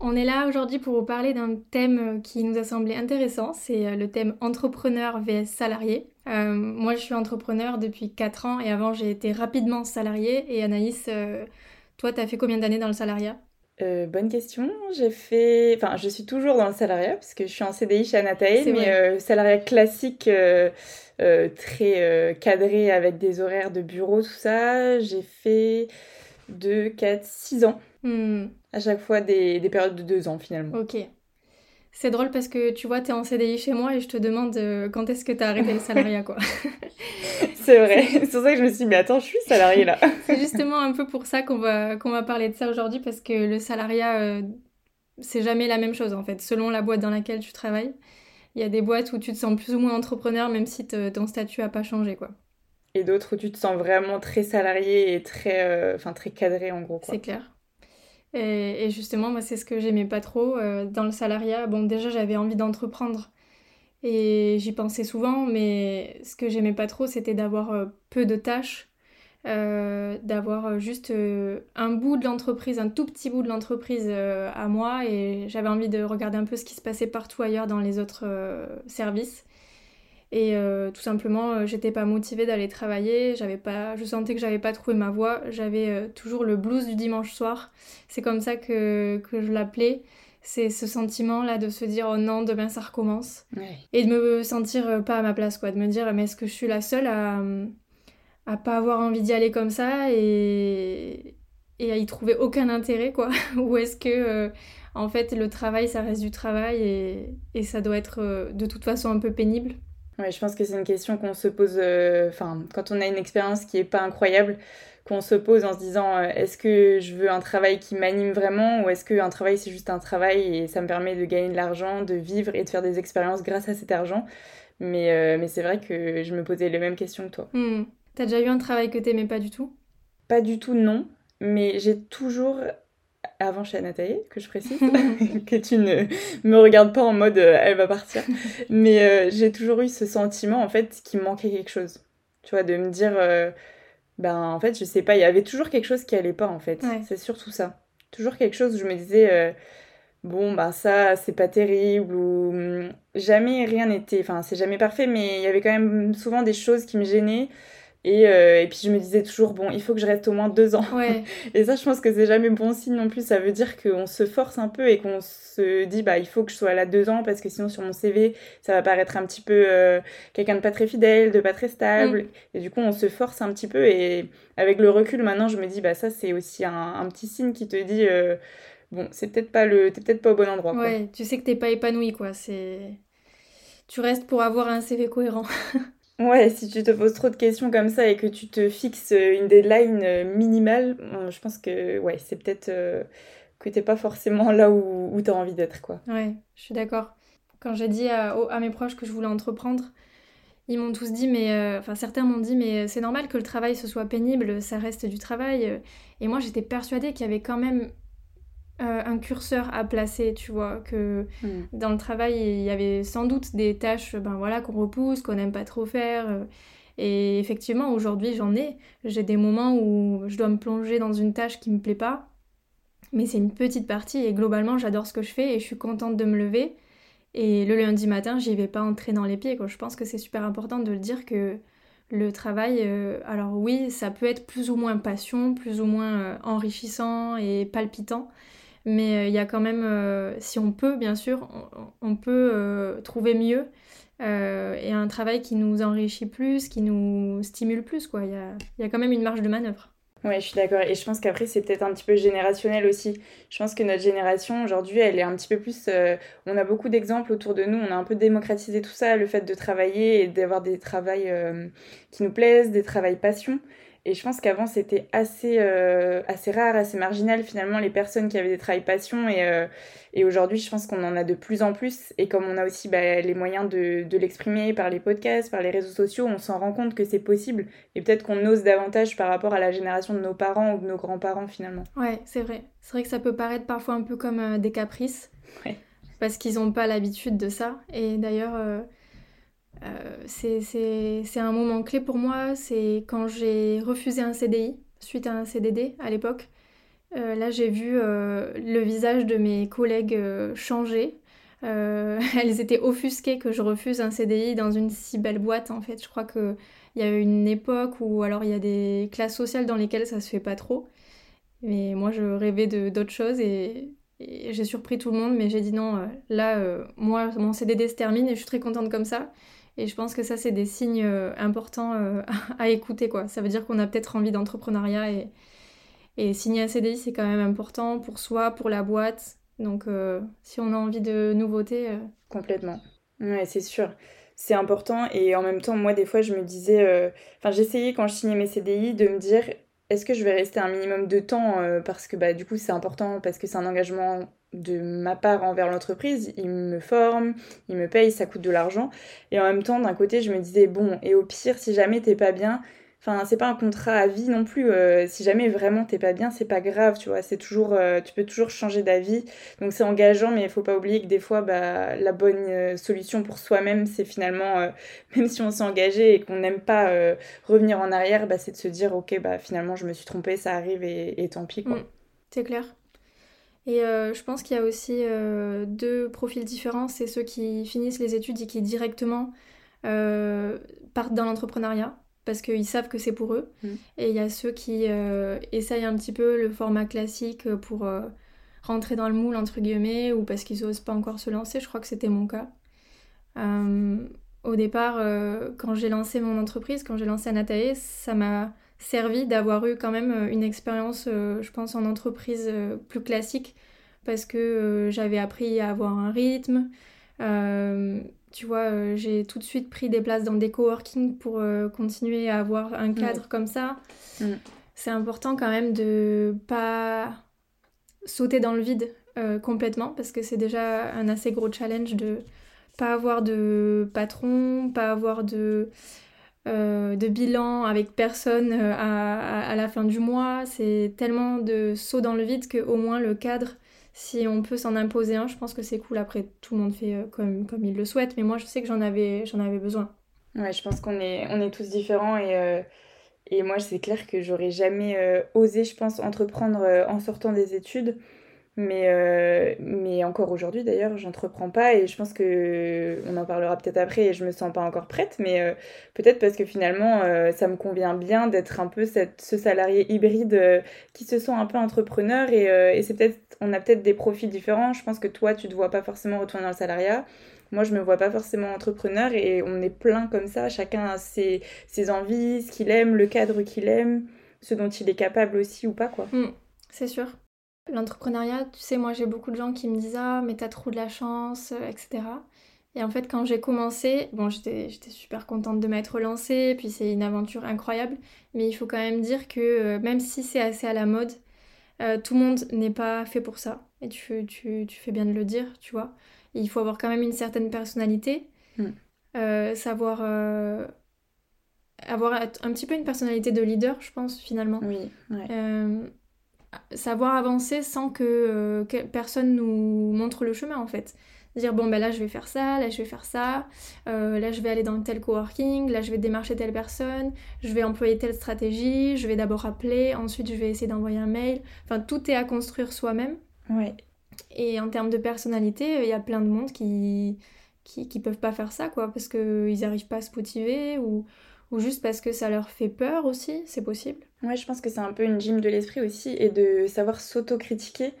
on est là aujourd'hui pour vous parler d'un thème qui nous a semblé intéressant, c'est euh, le thème entrepreneur vs salarié. Euh, moi je suis entrepreneur depuis 4 ans et avant j'ai été rapidement salarié. Et Anaïs, euh, toi tu as fait combien d'années dans le salariat? Bonne question. J'ai fait, enfin, je suis toujours dans le salariat parce que je suis en CDI chez Anatae, mais salariat classique, très cadré avec des horaires de bureau, tout ça. J'ai fait 2, 4, 6 ans. Hmm. À chaque fois des, périodes de 2 ans finalement. Ok. C'est drôle parce que tu vois, tu es en CDI chez moi et je te demande euh, quand est-ce que tu as arrêté le salariat, quoi. c'est vrai. C'est pour ça que je me suis dit, mais attends, je suis salariée là. c'est justement un peu pour ça qu'on va, qu'on va parler de ça aujourd'hui parce que le salariat, euh, c'est jamais la même chose en fait, selon la boîte dans laquelle tu travailles. Il y a des boîtes où tu te sens plus ou moins entrepreneur même si ton statut a pas changé, quoi et d'autres où tu te sens vraiment très salarié et très, euh, enfin très cadré en gros. C'est clair. Et, justement, moi, c'est ce que j'aimais pas trop euh, dans le salariat. Bon, déjà, j'avais envie d'entreprendre et j'y pensais souvent, mais ce que j'aimais pas trop, c'était d'avoir euh, peu de tâches, d'avoir juste un bout de l'entreprise, un tout petit bout de l'entreprise à moi, et j'avais envie de regarder un peu ce qui se passait partout ailleurs dans les autres services. Et euh, tout simplement, euh, j'étais pas motivée d'aller travailler, j'avais pas, je sentais que j'avais pas trouvé ma voie, j'avais euh, toujours le blues du dimanche soir. C'est comme ça que, que je l'appelais. C'est ce sentiment-là de se dire oh non, demain ça recommence. Et de me sentir pas à ma place, quoi. De me dire mais est-ce que je suis la seule à, à pas avoir envie d'y aller comme ça et, et à y trouver aucun intérêt, quoi? Ou est-ce que en fait le travail ça reste du travail et, et ça doit être de toute façon un peu pénible? Ouais, je pense que c'est une question qu'on se pose, euh, enfin, quand on a une expérience qui est pas incroyable, qu'on se pose en se disant euh, est-ce que je veux un travail qui m'anime vraiment ou est-ce qu'un travail c'est juste un travail et ça me permet de gagner de l'argent, de vivre et de faire des expériences grâce à cet argent? Mais, euh, mais c'est vrai que je me posais les mêmes questions que toi. Hmm. T'as déjà eu un travail que t'aimais pas du tout? Pas du tout, non. Mais j'ai toujours avant chez Anatae, que je précise, que tu ne me regardes pas en mode euh, elle va partir. Mais euh, j'ai toujours eu ce sentiment en fait qu'il me manquait quelque chose. Tu vois, de me dire, euh, ben en fait, je sais pas, il y avait toujours quelque chose qui allait pas en fait. C'est surtout ça. Toujours quelque chose où je me disais, bon, ben ça, c'est pas terrible ou hum, jamais rien n'était, enfin, c'est jamais parfait, mais il y avait quand même souvent des choses qui me gênaient. Et, euh, et, puis je me disais toujours, bon, il faut que je reste au moins deux ans. et ça, je pense que c'est jamais bon signe non plus. Ça veut dire qu'on se force un peu et qu'on se dit, bah, il faut que je sois là deux ans parce que sinon, sur mon CV, ça va paraître un petit peu euh, quelqu'un de pas très fidèle, de pas très stable. Mm. Et du coup, on se force un petit peu. Et avec le recul, maintenant, je me dis, bah, ça, c'est aussi un, un, petit signe qui te dit, euh, bon, c'est peut-être pas le, t'es peut-être pas au bon endroit. Ouais, tu sais que t'es pas épanoui, quoi. C'est. Tu restes pour avoir un CV cohérent. Ouais, si tu te poses trop de questions comme ça et que tu te fixes une deadline euh, minimale, euh, je pense que ouais, c'est peut-être euh, que t'es pas forcément là où, où tu as envie d'être. quoi. Ouais, je suis d'accord. Quand j'ai dit à, à, mes proches que je voulais entreprendre, ils m'ont tous dit, mais enfin certains m'ont dit, mais c'est normal que le travail ce soit pénible, ça reste du travail. Et moi j'étais persuadée qu'il y avait quand même euh, un curseur à placer, tu vois, que hmm. dans le travail, il y avait sans doute des tâches ben voilà, qu'on repousse, qu'on n'aime pas trop faire. Euh. et effectivement, aujourd'hui, j'en ai. J'ai des moments où je dois me plonger dans une tâche qui me plaît pas, mais c'est une petite partie et globalement, j'adore ce que je fais et je suis contente de me lever. Et le lundi matin, j'y vais pas entrer dans les pieds. Quoi. Je pense que c'est super important de le dire que le travail, euh, alors oui, ça peut être plus ou moins passion, plus ou moins enrichissant et palpitant, mais euh, il y a quand même, euh, si on peut, bien sûr, on, peut euh, trouver mieux et un travail qui nous enrichit plus, qui nous stimule plus. Quoi. Il, y a, y a quand même une marge de manœuvre. Ouais, je suis d'accord. Et je pense qu'après, c'est peut-être un petit peu générationnel aussi. Je pense que notre génération, aujourd'hui, elle est un petit peu plus... On a beaucoup d'exemples autour de nous. On a un peu démocratisé tout ça, le fait de travailler et d'avoir des travails qui nous plaisent, des travails passion. Et je pense qu'avant, c'était assez, euh, assez rare, assez marginal finalement, les personnes qui avaient des travails passion. Et, euh, et aujourd'hui, je pense qu'on en a de plus en plus. Et comme on a aussi bah, les moyens de, de l'exprimer par les podcasts, par les réseaux sociaux, on s'en rend compte que c'est possible. Et peut-être qu'on ose davantage par rapport à la génération de nos parents ou de nos grands-parents finalement. Ouais, c'est vrai. C'est vrai que ça peut paraître parfois un peu comme euh, des caprices. Parce qu'ils n'ont pas l'habitude de ça. Et d'ailleurs euh, c'est un moment clé pour moi, c'est quand j'ai refusé un CDI suite à un CDD à l'époque. Euh, là, j'ai vu euh, le visage de mes collègues changer. elles étaient offusquées que je refuse un CDI dans une si belle boîte. En fait, je crois qu'il y a une époque où alors il y a des classes sociales dans lesquelles ça se fait pas trop. Mais moi, je rêvais d'autres choses et, j'ai surpris tout le monde. Mais j'ai dit non, là, moi, mon CDD se termine et je suis très contente comme ça. Et je pense que ça, c'est des signes euh, importants euh, à écouter. Quoi. Ça veut dire qu'on a peut-être envie d'entrepreneuriat et, signer un CDI, c'est quand même important pour soi, pour la boîte. Donc, euh, si on a envie de nouveautés. Complètement. Ouais, c'est sûr. C'est important. Et en même temps, moi, des fois, je me disais. Enfin, j'essayais quand je signais mes CDI de me dire est-ce que je vais rester un minimum de temps parce que bah, du coup, c'est important, parce que c'est un engagement de ma part envers l'entreprise, il me forme, il me paye, ça coûte de l'argent. Et en même temps, d'un côté, je me disais, bon, et au pire, si jamais t'es pas bien, enfin, c'est pas un contrat à vie non plus. Euh, si jamais vraiment t'es pas bien, c'est pas grave, tu vois. C'est toujours, euh, tu peux toujours changer d'avis. Donc c'est engageant, mais il faut pas oublier que des fois, bah, la bonne euh, solution pour soi-même, c'est finalement, même si on s'est engagé et qu'on n'aime pas revenir en arrière, bah, c'est de se dire, ok, bah, finalement, je me suis trompée, ça arrive et, tant pis, quoi. Mm. c'est clair. Et je pense qu'il y a aussi deux profils différents. C'est ceux qui finissent les études et qui directement partent dans l'entrepreneuriat parce qu'ils savent que c'est pour eux. Mm. Et il y a ceux qui essayent un petit peu le format classique pour rentrer dans le moule, entre guillemets, ou parce qu'ils n'osent pas encore se lancer. Je crois que c'était mon cas. au départ, quand j'ai lancé mon entreprise, quand j'ai lancé Anatae, ça m'a servi d'avoir eu quand même euh, une expérience, euh, je pense, en entreprise euh, plus classique parce que j'avais appris à avoir un rythme. Tu vois, j'ai tout de suite pris des places dans des coworking pour continuer à avoir un cadre comme ça. Mm. C'est important quand même de pas sauter dans le vide complètement parce que c'est déjà un assez gros challenge de pas avoir de patron, pas avoir de euh, de bilan avec personne euh, à, la fin du mois. C'est tellement de saut dans le vide qu'au moins le cadre, si on peut s'en imposer un, je pense que c'est cool. Après, tout le monde fait euh, comme, comme il le souhaite, mais moi je sais que j'en avais, j'en avais besoin. Ouais, je pense qu'on est, on est tous différents et, et moi c'est clair que j'aurais jamais osé, je pense, entreprendre en sortant des études. Mais, euh, mais encore aujourd'hui, d'ailleurs, j'entreprends pas et je pense que on en parlera peut-être après et je me sens pas encore prête, mais euh, peut-être parce que finalement, euh, ça me convient bien d'être un peu cette, ce salarié hybride qui se sent un peu entrepreneur et, et c'est peut-être, on a peut-être des profils différents. Je pense que toi, tu te vois pas forcément retourner dans le salariat. Moi, je me vois pas forcément entrepreneur et on est plein comme ça. Chacun a ses, ses envies, ce qu'il aime, le cadre qu'il aime, ce dont il est capable aussi ou pas, quoi. Mm, c'est sûr. L'entrepreneuriat, tu sais, moi j'ai beaucoup de gens qui me disent Ah, mais t'as trop de la chance, euh, etc. Et en fait, quand j'ai commencé, bon, j'étais super contente de m'être lancée, puis c'est une aventure incroyable, mais il faut quand même dire que euh, même si c'est assez à la mode, euh, tout le monde n'est pas fait pour ça. Et tu, tu, tu, fais bien de le dire, tu vois. il faut avoir quand même une certaine personnalité, mm. savoir avoir un petit peu une personnalité de leader, je pense, finalement. Oui. Ouais savoir avancer sans euh, que, personne nous montre le chemin en fait. Dire bon ben là je vais faire ça, là je vais faire ça, euh, là je vais aller dans tel coworking, là je vais démarcher telle personne, je vais employer telle stratégie, je vais d'abord appeler, ensuite je vais essayer d'envoyer un mail. Enfin tout est à construire soi-même. Ouais. Et en termes de personnalité, il y a plein de monde qui, qui, qui peuvent pas faire ça quoi parce qu'ils n'arrivent pas à se motiver ou ou juste parce que ça leur fait peur aussi, c'est possible? Ouais, je pense que c'est un peu une gym de l'esprit aussi et de savoir s'auto-critiquer.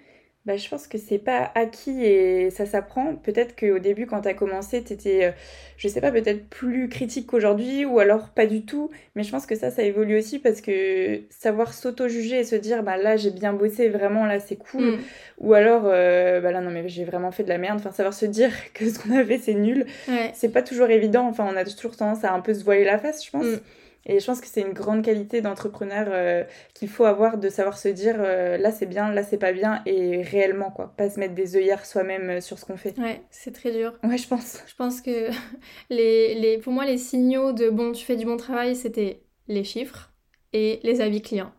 Bah, je pense que c'est pas acquis et ça s'apprend. Peut-être qu'au début, quand tu as commencé, tu étais, euh, je sais pas, peut-être plus critique qu'aujourd'hui ou alors pas du tout. Mais je pense que ça, ça évolue aussi parce que savoir s'auto-juger et se dire, bah là, j'ai bien bossé, vraiment, là, c'est cool. Mm. Ou alors, euh, bah là, non, mais j'ai vraiment fait de la merde. Enfin, savoir se dire que ce qu'on a fait, c'est nul. C'est pas toujours évident. Enfin, on a toujours tendance à un peu se voiler la face, je pense. Mm. Et je pense que c'est une grande qualité d'entrepreneur euh, qu'il faut avoir de savoir se dire euh, là c'est bien, là c'est pas bien et réellement quoi, pas se mettre des œillères soi-même euh, sur ce qu'on fait. Ouais, c'est très dur. Ouais, je pense. Je pense que les, les, pour moi les signaux de bon tu fais du bon travail c'était les chiffres et les avis clients.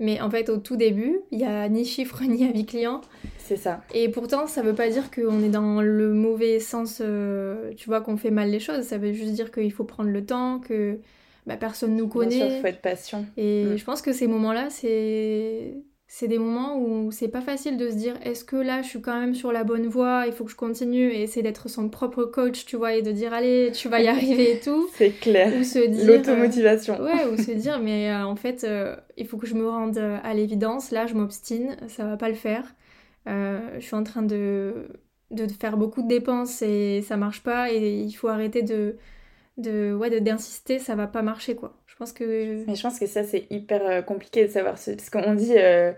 Mais en fait, au tout début, il n'y a ni chiffres ni avis clients. C'est ça. Et pourtant, ça ne veut pas dire qu'on est dans le mauvais sens, tu vois, qu'on fait mal les choses. Ça veut juste dire qu'il faut prendre le temps, que bah, personne nous connaît. Bien sûr, faut être patient. Et mm. je pense que ces moments-là, c'est c'est des moments où c'est pas facile de se dire est-ce que là je suis quand même sur la bonne voie, il faut que je continue et essayer d'être son propre coach, tu vois, et de dire allez, tu vas y arriver et tout. c'est clair. Ou se dire. L'automotivation. Euh, ouais, ou se dire mais euh, en fait, euh, il faut que je me rende à l'évidence, là je m'obstine, ça va pas le faire. je suis en train de, de faire beaucoup de dépenses et ça marche pas et il faut arrêter de de ouais d'insister ça va pas marcher quoi. Je pense que mais je pense que ça c'est hyper euh, compliqué de savoir ce... parce qu'on dit euh,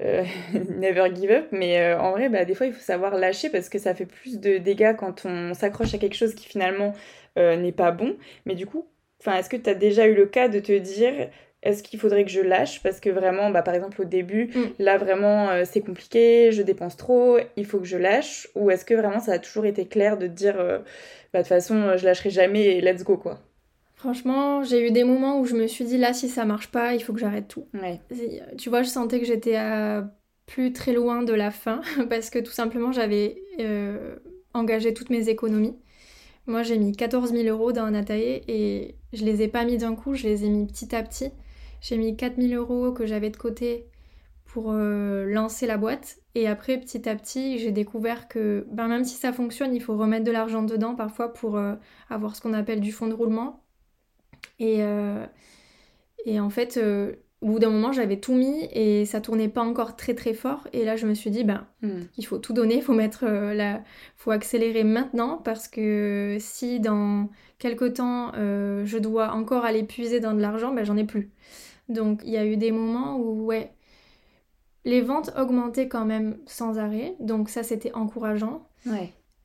euh, never give up. Mais en vrai bah des fois il faut savoir lâcher parce que ça fait plus de dégâts quand on s'accroche à quelque chose qui finalement n'est pas bon. Mais du coup enfin est-ce que tu as déjà eu le cas de te dire est-ce qu'il faudrait que je lâche Parce que vraiment, bah, par exemple, au début, mm. là, vraiment, c'est compliqué, je dépense trop, il faut que je lâche Ou est-ce que vraiment, ça a toujours été clair de dire, bah, de toute façon, je lâcherai jamais et let's go, quoi? Franchement, j'ai eu des moments où je me suis dit, là, si ça marche pas, il faut que j'arrête tout. Tu vois, je sentais que j'étais plus très loin de la fin, parce que tout simplement, j'avais euh, engagé toutes mes économies. Moi, j'ai mis 14 000 euros dans un atelier et je les ai pas mis d'un coup, je les ai mis petit à petit. J'ai mis 4 000 euros que j'avais de côté pour euh, lancer la boîte. Et après, petit à petit, j'ai découvert que ben, même si ça fonctionne, il faut remettre de l'argent dedans parfois pour euh, avoir ce qu'on appelle du fonds de roulement. Et, euh, et en fait, au bout d'un moment, j'avais tout mis et ça tournait pas encore très très fort. Et là, je me suis dit, ben, hmm. il faut tout donner, il faut mettre la... faut accélérer maintenant parce que si dans quelques temps, je dois encore aller puiser dans de l'argent, ben, j'en ai plus. Donc, il y a eu des moments où, ouais, les ventes augmentaient quand même sans arrêt, donc ça c'était encourageant.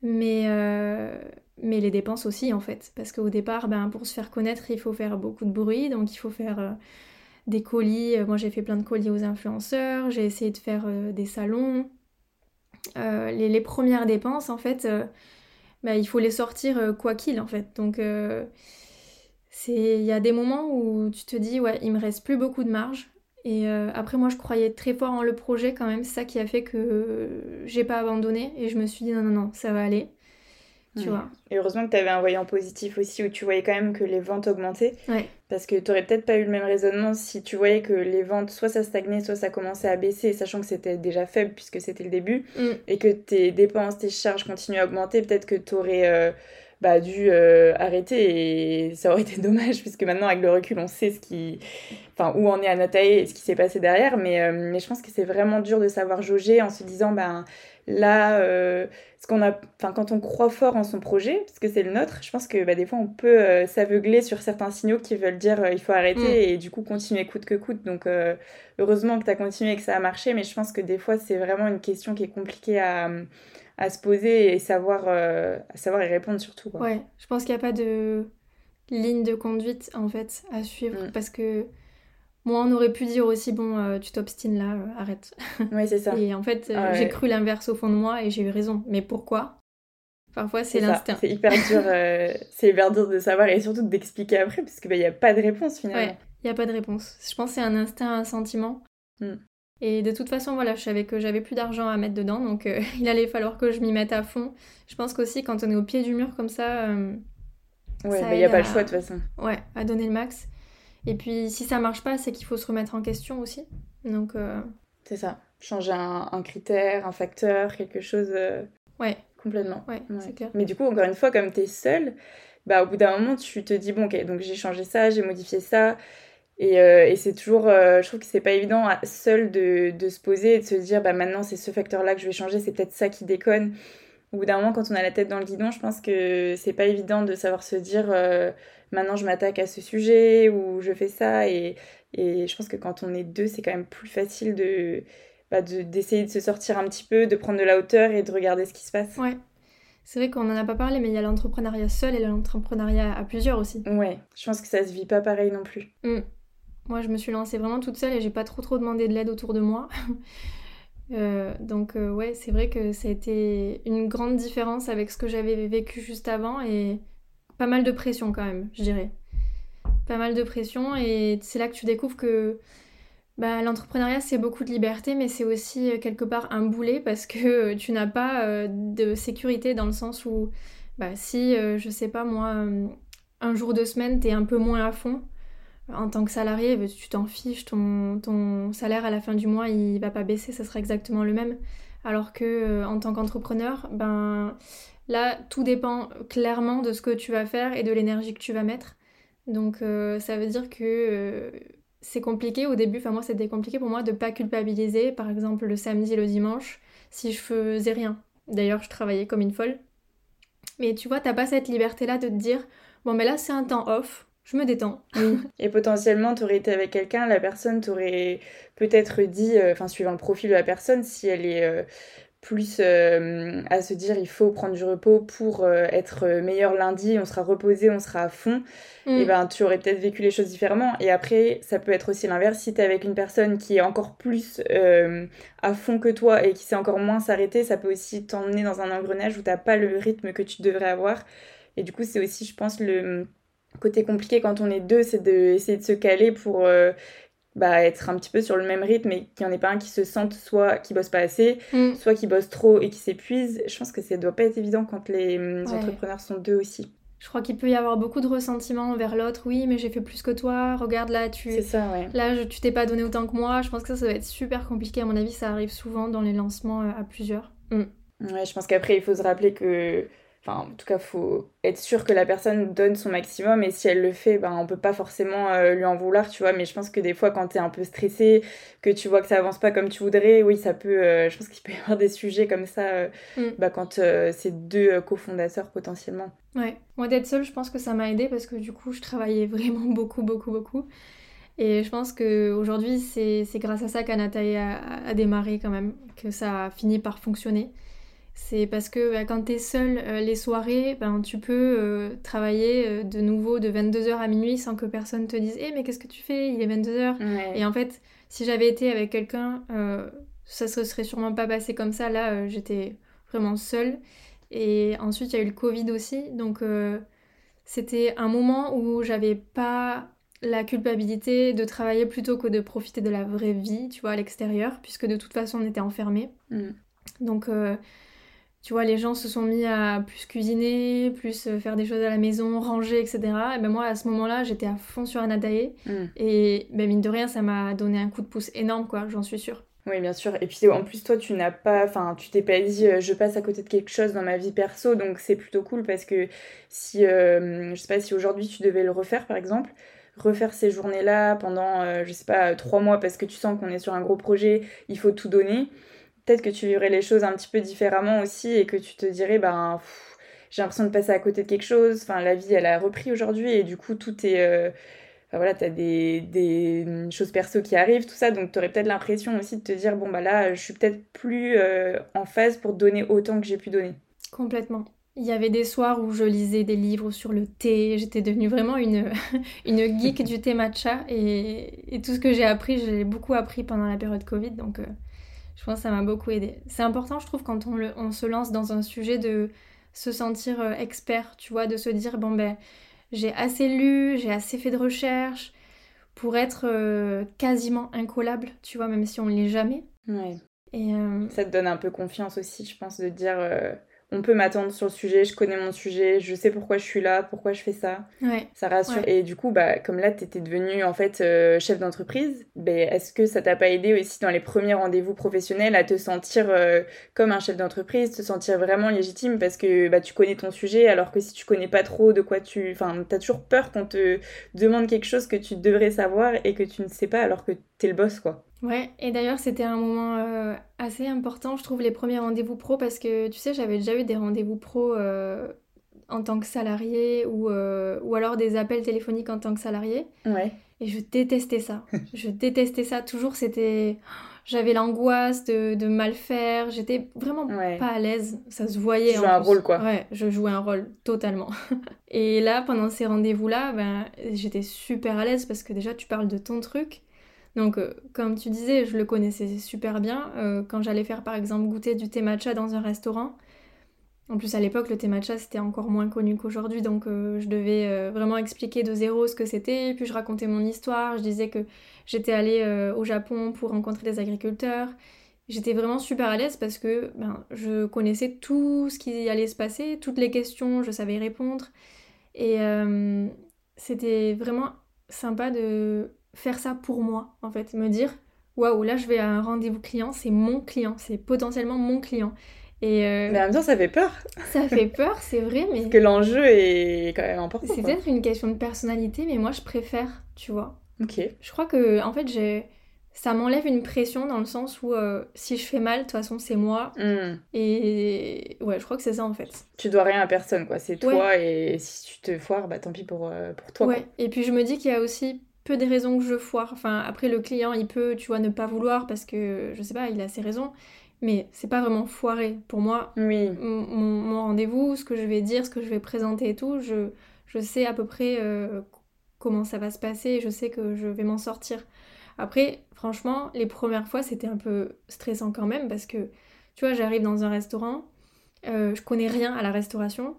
Mais, euh, mais les dépenses aussi en fait, parce qu'au départ, ben, pour se faire connaître, il faut faire beaucoup de bruit, donc il faut faire euh, des colis. Euh, moi j'ai fait plein de colis aux influenceurs, j'ai essayé de faire des salons. Les, premières dépenses en fait, ben, il faut les sortir quoi qu'il en fait. Donc il y a des moments où tu te dis ouais il me reste plus beaucoup de marge et euh, après, moi, je croyais très fort en le projet quand même. C'est ça qui a fait que j'ai pas abandonné. Et je me suis dit, non, non, non, ça va aller. Tu vois. Et heureusement que tu avais un voyant positif aussi, où tu voyais quand même que les ventes augmentaient. Ouais. Parce que tu aurais peut-être pas eu le même raisonnement si tu voyais que les ventes, soit ça stagnait, soit ça commençait à baisser, sachant que c'était déjà faible puisque c'était le début. Mm. Et que tes dépenses, tes charges continuaient à augmenter. Peut-être que tu aurais. Euh, bah, dû euh, arrêter et ça aurait été dommage puisque maintenant avec le recul on sait ce qui enfin où on est à Natae et ce qui s'est passé derrière mais, euh, mais je pense que c'est vraiment dur de savoir jauger en se disant ben là euh, ce qu'on a enfin quand on croit fort en son projet parce que c'est le nôtre je pense que bah, des fois on peut s'aveugler sur certains signaux qui veulent dire il faut arrêter mm. et du coup continuer coûte que coûte donc heureusement que tu as continué et que ça a marché mais je pense que des fois c'est vraiment une question qui est compliquée à à se poser et savoir, euh, savoir y répondre surtout. Quoi. Ouais, je pense qu'il n'y a pas de ligne de conduite en fait à suivre mm. parce que moi on aurait pu dire aussi bon euh, tu t'obstines là, euh, arrête. Oui c'est ça. et en fait j'ai cru l'inverse au fond de moi et j'ai eu raison. Mais pourquoi? Parfois c'est l'instinct. C'est hyper dur, c'est hyper dur de savoir et surtout d'expliquer après parce qu'il bah, n'y a pas de réponse finalement. Ouais, il n'y a pas de réponse. Je pense que c'est un instinct, un sentiment. Mm. Et de toute façon, voilà, je savais que j'avais plus d'argent à mettre dedans, donc euh, il allait falloir que je m'y mette à fond. Je pense qu'aussi, quand on est au pied du mur comme ça. Euh, ouais, il n'y a pas le choix de toute façon. Ouais, à donner le max. Et puis, si ça marche pas, c'est qu'il faut se remettre en question aussi. Donc. Euh, c'est ça. Changer un, critère, un facteur, quelque chose. Ouais. Complètement. Ouais, c'est clair. Mais du coup, encore une fois, comme tu es seule, bah, au bout d'un moment, tu te dis bon, ok, donc j'ai changé ça, j'ai modifié ça Et, euh, et c'est toujours, euh, je trouve que c'est pas évident seul de, de, se poser et de se dire, bah maintenant c'est ce facteur-là que je vais changer, c'est peut-être ça qui déconne. Au bout d'un moment, quand on a la tête dans le guidon, je pense que c'est pas évident de savoir se dire, euh, maintenant je m'attaque à ce sujet ou je fais ça. Et, et je pense que quand on est deux, c'est quand même plus facile de bah, d'essayer de, se sortir un petit peu, de prendre de la hauteur et de regarder ce qui se passe. Ouais. C'est vrai qu'on n'en a pas parlé, mais il y a l'entrepreneuriat seul et l'entrepreneuriat à plusieurs aussi. Ouais, je pense que ça se vit pas pareil non plus. Mm. Moi, je me suis lancée vraiment toute seule et j'ai pas trop trop demandé de l'aide autour de moi. Euh, donc euh, ouais, c'est vrai que ça a été une grande différence avec ce que j'avais vécu juste avant et pas mal de pression quand même, je dirais. Pas mal de pression et c'est là que tu découvres que bah, l'entrepreneuriat c'est beaucoup de liberté mais c'est aussi euh, quelque part un boulet parce que tu n'as pas de sécurité dans le sens où bah, si je sais pas moi un jour de semaine t'es un peu moins à fond en tant que salarié, tu t'en fiches, ton, salaire à la fin du mois, il va pas baisser, ça sera exactement le même. Alors que euh, en tant qu'entrepreneur, ben là, tout dépend clairement de ce que tu vas faire et de l'énergie que tu vas mettre. Donc euh, ça veut dire que euh, c'est compliqué au début, enfin moi c'était compliqué pour moi de pas culpabiliser, par exemple le samedi le dimanche, si je faisais rien. D'ailleurs, je travaillais comme une folle. Mais tu vois, t'as pas cette liberté-là de te dire, bon mais là c'est un temps off, je me détends. Et potentiellement, tu aurais été avec quelqu'un, la personne t'aurait peut-être dit, euh, enfin, suivant le profil de la personne, si elle est euh, plus euh, à se dire il faut prendre du repos pour être meilleur lundi, on sera reposé, on sera à fond, et mm. ben tu aurais peut-être vécu les choses différemment. Et après, ça peut être aussi l'inverse, si tu es avec une personne qui est encore plus à fond que toi et qui sait encore moins s'arrêter, ça peut aussi t'emmener dans un engrenage où t'as pas le rythme que tu devrais avoir. Et du coup, c'est aussi, je pense, le côté compliqué quand on est deux, c'est d'essayer de, se caler pour euh, bah, être un petit peu sur le même rythme et qu'il n'y en ait pas un qui se sente soit qui bosse pas assez, mm. soit qui bosse trop et qui s'épuise. Je pense que ça doit pas être évident quand les hum, entrepreneurs sont deux aussi. Je crois qu'il peut y avoir beaucoup de ressentiments envers l'autre. Oui, mais j'ai fait plus que toi. Regarde là, tu. Ça, ouais. Là, tu t'es pas donné autant que moi. Je pense que ça, ça va être super compliqué. À mon avis, ça arrive souvent dans les lancements euh, à plusieurs. Mm. Ouais, je pense qu'après, il faut se rappeler que Enfin, en tout cas, faut être sûr que la personne donne son maximum et si elle le fait, ben, on peut pas forcément euh, lui en vouloir, tu vois. Mais je pense que des fois, quand tu es un peu stressé, que tu vois que ça avance pas comme tu voudrais, oui, ça peut. Euh, je pense qu'il peut y avoir des sujets comme ça euh, mm. bah, quand c'est deux cofondateurs potentiellement. Ouais, moi d'être seule, je pense que ça m'a aidé parce que du coup, je travaillais vraiment beaucoup, beaucoup, beaucoup. Et je pense qu'aujourd'hui, c'est grâce à ça qu'Anataï a, a démarré quand même, que ça a fini par fonctionner. C'est parce que bah, quand tu es seul euh, les soirées, ben, tu peux euh, travailler euh, de nouveau de 22h à minuit sans que personne te dise Eh, mais qu'est-ce que tu fais? Il est 22h. Et en fait, si j'avais été avec quelqu'un, ça se serait sûrement pas passé comme ça. Là, j'étais vraiment seule. Et ensuite, il y a eu le Covid aussi. Donc, c'était un moment où j'avais pas la culpabilité de travailler plutôt que de profiter de la vraie vie, tu vois, à l'extérieur, puisque de toute façon, on était enfermés. Mm. Donc, tu vois, les gens se sont mis à plus cuisiner, plus euh, faire des choses à la maison, ranger, etc. Et ben moi, à ce moment-là, j'étais à fond sur Anadae. Mm. Et ben, mine de rien, ça m'a donné un coup de pouce énorme, quoi, j'en suis sûre. Oui, bien sûr. Et puis en plus, toi, tu n'as pas, enfin, tu t'es pas dit, euh, je passe à côté de quelque chose dans ma vie perso, donc c'est plutôt cool parce que si, euh, je sais pas, si aujourd'hui tu devais le refaire, par exemple, refaire ces journées-là pendant, je sais pas, trois mois parce que tu sens qu'on est sur un gros projet, il faut tout donner peut-être que tu vivrais les choses un petit peu différemment aussi et que tu te dirais, ben, j'ai l'impression de passer à côté de quelque chose. Enfin, la vie, elle a repris aujourd'hui et du coup, tout est. Euh, enfin, voilà, t'as des, des choses perso qui arrivent, tout ça, donc t'aurais peut-être l'impression aussi de te dire, bon, bah là, je suis peut-être plus euh, en phase pour donner autant que j'ai pu donner. Complètement. Il y avait des soirs où je lisais des livres sur le thé. J'étais devenue vraiment une, une geek du thé matcha. Et, et tout ce que j'ai appris, j'ai beaucoup appris pendant la période Covid. Donc, euh, je pense que ça m'a beaucoup aidé. C'est important, je trouve, quand on, on, se lance dans un sujet de se sentir euh, expert, tu vois, de se dire, bon ben, j'ai assez lu, j'ai assez fait de recherches pour être euh, quasiment incollable, tu vois, même si on ne l'est jamais. Ouais. Et, euh, Ça te donne un peu confiance aussi, je pense, de dire, on peut m'attendre sur le sujet, je connais mon sujet, je sais pourquoi je suis là, pourquoi je fais ça. Ouais. Ça rassure. Et du coup, bah, comme là, tu étais devenue en fait euh, chef d'entreprise, ben, est-ce que ça t'a pas aidé aussi dans les premiers rendez-vous professionnels à te sentir euh, comme un chef d'entreprise, te sentir vraiment légitime? Parce que bah, tu connais ton sujet alors que si tu connais pas trop de quoi tu. Enfin, t'as toujours peur qu'on te demande quelque chose que tu devrais savoir et que tu ne sais pas alors que t'es le boss, quoi. Ouais, et d'ailleurs c'était un moment euh, assez important, je trouve, les premiers rendez-vous pro, parce que tu sais, j'avais déjà eu des rendez-vous pro euh, en tant que salarié ou, euh, ou alors des appels téléphoniques en tant que salarié. Ouais. Et je détestais ça. je détestais ça. Toujours c'était... J'avais l'angoisse de, de mal faire, j'étais vraiment Ouais. pas à l'aise, ça se voyait. Tu en jouais un plus. rôle, quoi. Ouais, je jouais un rôle totalement. Et là, pendant ces rendez-vous-là, ben, j'étais super à l'aise parce que déjà, tu parles de ton truc. Donc, euh, comme tu disais, je le connaissais super bien. Euh, quand j'allais faire, par exemple, goûter du thé matcha dans un restaurant, en plus, à l'époque, le thé matcha, c'était encore moins connu qu'aujourd'hui, donc euh, je devais vraiment expliquer de zéro ce que c'était. Puis je racontais mon histoire, je disais que j'étais allée au Japon pour rencontrer des agriculteurs. J'étais vraiment super à l'aise parce que ben, je connaissais tout ce qui allait se passer, toutes les questions, je savais répondre. Et c'était vraiment sympa de faire ça pour moi, en fait. Me dire, waouh, là je vais à un rendez-vous client, c'est mon client, c'est potentiellement mon client. Et euh, Mais en même temps, ça fait peur. ça fait peur, c'est vrai, mais Parce que l'enjeu est quand même important. c'est peut-être une question de personnalité, mais moi je préfère, tu vois. Ok. Je crois que, en fait, j'ai... ça m'enlève une pression dans le sens où euh, si je fais mal, de toute façon, c'est moi. Hmm. Et ouais, je crois que c'est ça en fait. Tu dois rien à personne, quoi. C'est toi et si tu te foires, bah tant pis pour, euh, pour toi. ouais. Et puis je me dis qu'il y a aussi peu des raisons que je foire. Enfin, après, le client, il peut, tu vois, ne pas vouloir parce que, je sais pas, il a ses raisons. Mais c'est pas vraiment foiré. Pour moi. Oui. mon, mon rendez-vous, ce que je vais dire, ce que je vais présenter et tout, je, je sais à peu près euh, comment ça va se passer et je sais que je vais m'en sortir. Après, franchement, les premières fois, c'était un peu stressant quand même parce que, tu vois, j'arrive dans un restaurant, euh, je connais rien à la restauration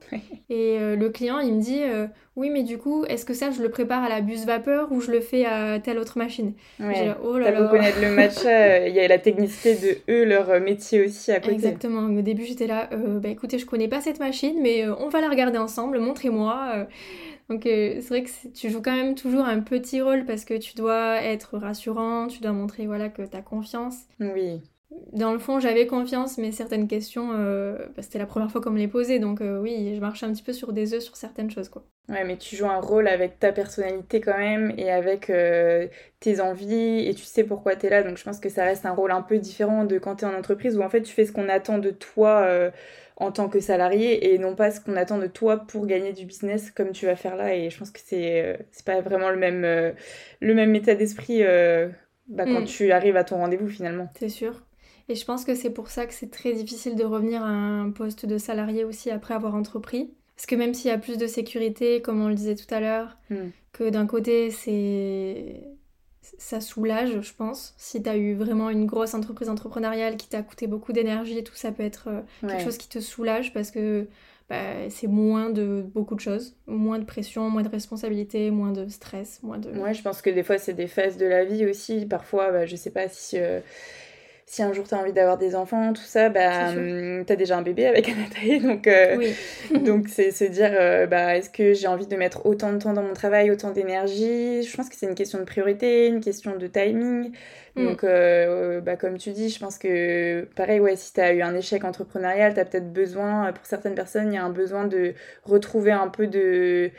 et euh, le client, il me dit euh, Oui, mais du coup, est-ce que ça, je le prépare à la buse vapeur ou je le fais à telle autre machine? Ouais. Oh là T'as beau connaître le matcha, euh, il y a la technicité de eux, leur métier aussi à côté. Exactement. Au début, j'étais là, bah écoutez, je connais pas cette machine, mais on va la regarder ensemble, montrez-moi. Donc, c'est vrai que tu joues quand même toujours un petit rôle parce que tu dois être rassurant, tu dois montrer voilà, que tu as confiance. Oui. Dans le fond, j'avais confiance, mais certaines questions, euh, bah, c'était la première fois qu'on me les posait, donc euh, oui, je marchais un petit peu sur des œufs sur certaines choses, quoi. Ouais, mais tu joues un rôle avec ta personnalité quand même et avec euh, tes envies et tu sais pourquoi t'es là. Donc je pense que ça reste un rôle un peu différent de quand t'es en entreprise où en fait tu fais ce qu'on attend de toi euh, en tant que salarié et non pas ce qu'on attend de toi pour gagner du business comme tu vas faire là. Et je pense que c'est pas vraiment le même, le même état d'esprit bah, quand Mm. tu arrives à ton rendez-vous finalement. C'est sûr. Et je pense que c'est pour ça que c'est très difficile de revenir à un poste de salarié aussi après avoir entrepris. Parce que même s'il y a plus de sécurité, comme on le disait tout à l'heure, Mm. que d'un côté c'est ça soulage, je pense. Si tu as eu vraiment une grosse entreprise entrepreneuriale qui t'a coûté beaucoup d'énergie et tout, ça peut être euh, quelque Ouais. chose qui te soulage parce que bah, c'est moins de beaucoup de choses, moins de pression, moins de responsabilité, moins de stress, moins de... Ouais, je pense que des fois, c'est des phases de la vie aussi. Parfois, bah, je sais pas si, euh, si un jour tu as envie d'avoir des enfants, tout ça, bah, sûr. hum, t'as déjà un bébé avec Anataï. Donc, euh, Oui. donc c'est se dire, euh, bah, est-ce que j'ai envie de mettre autant de temps dans mon travail, autant d'énergie? Je pense que c'est une question de priorité, une question de timing. Mm. Donc, euh, bah, comme tu dis, je pense que, pareil, ouais, si tu as eu un échec entrepreneurial, tu as peut-être besoin, pour certaines personnes, il y a un besoin de retrouver un peu de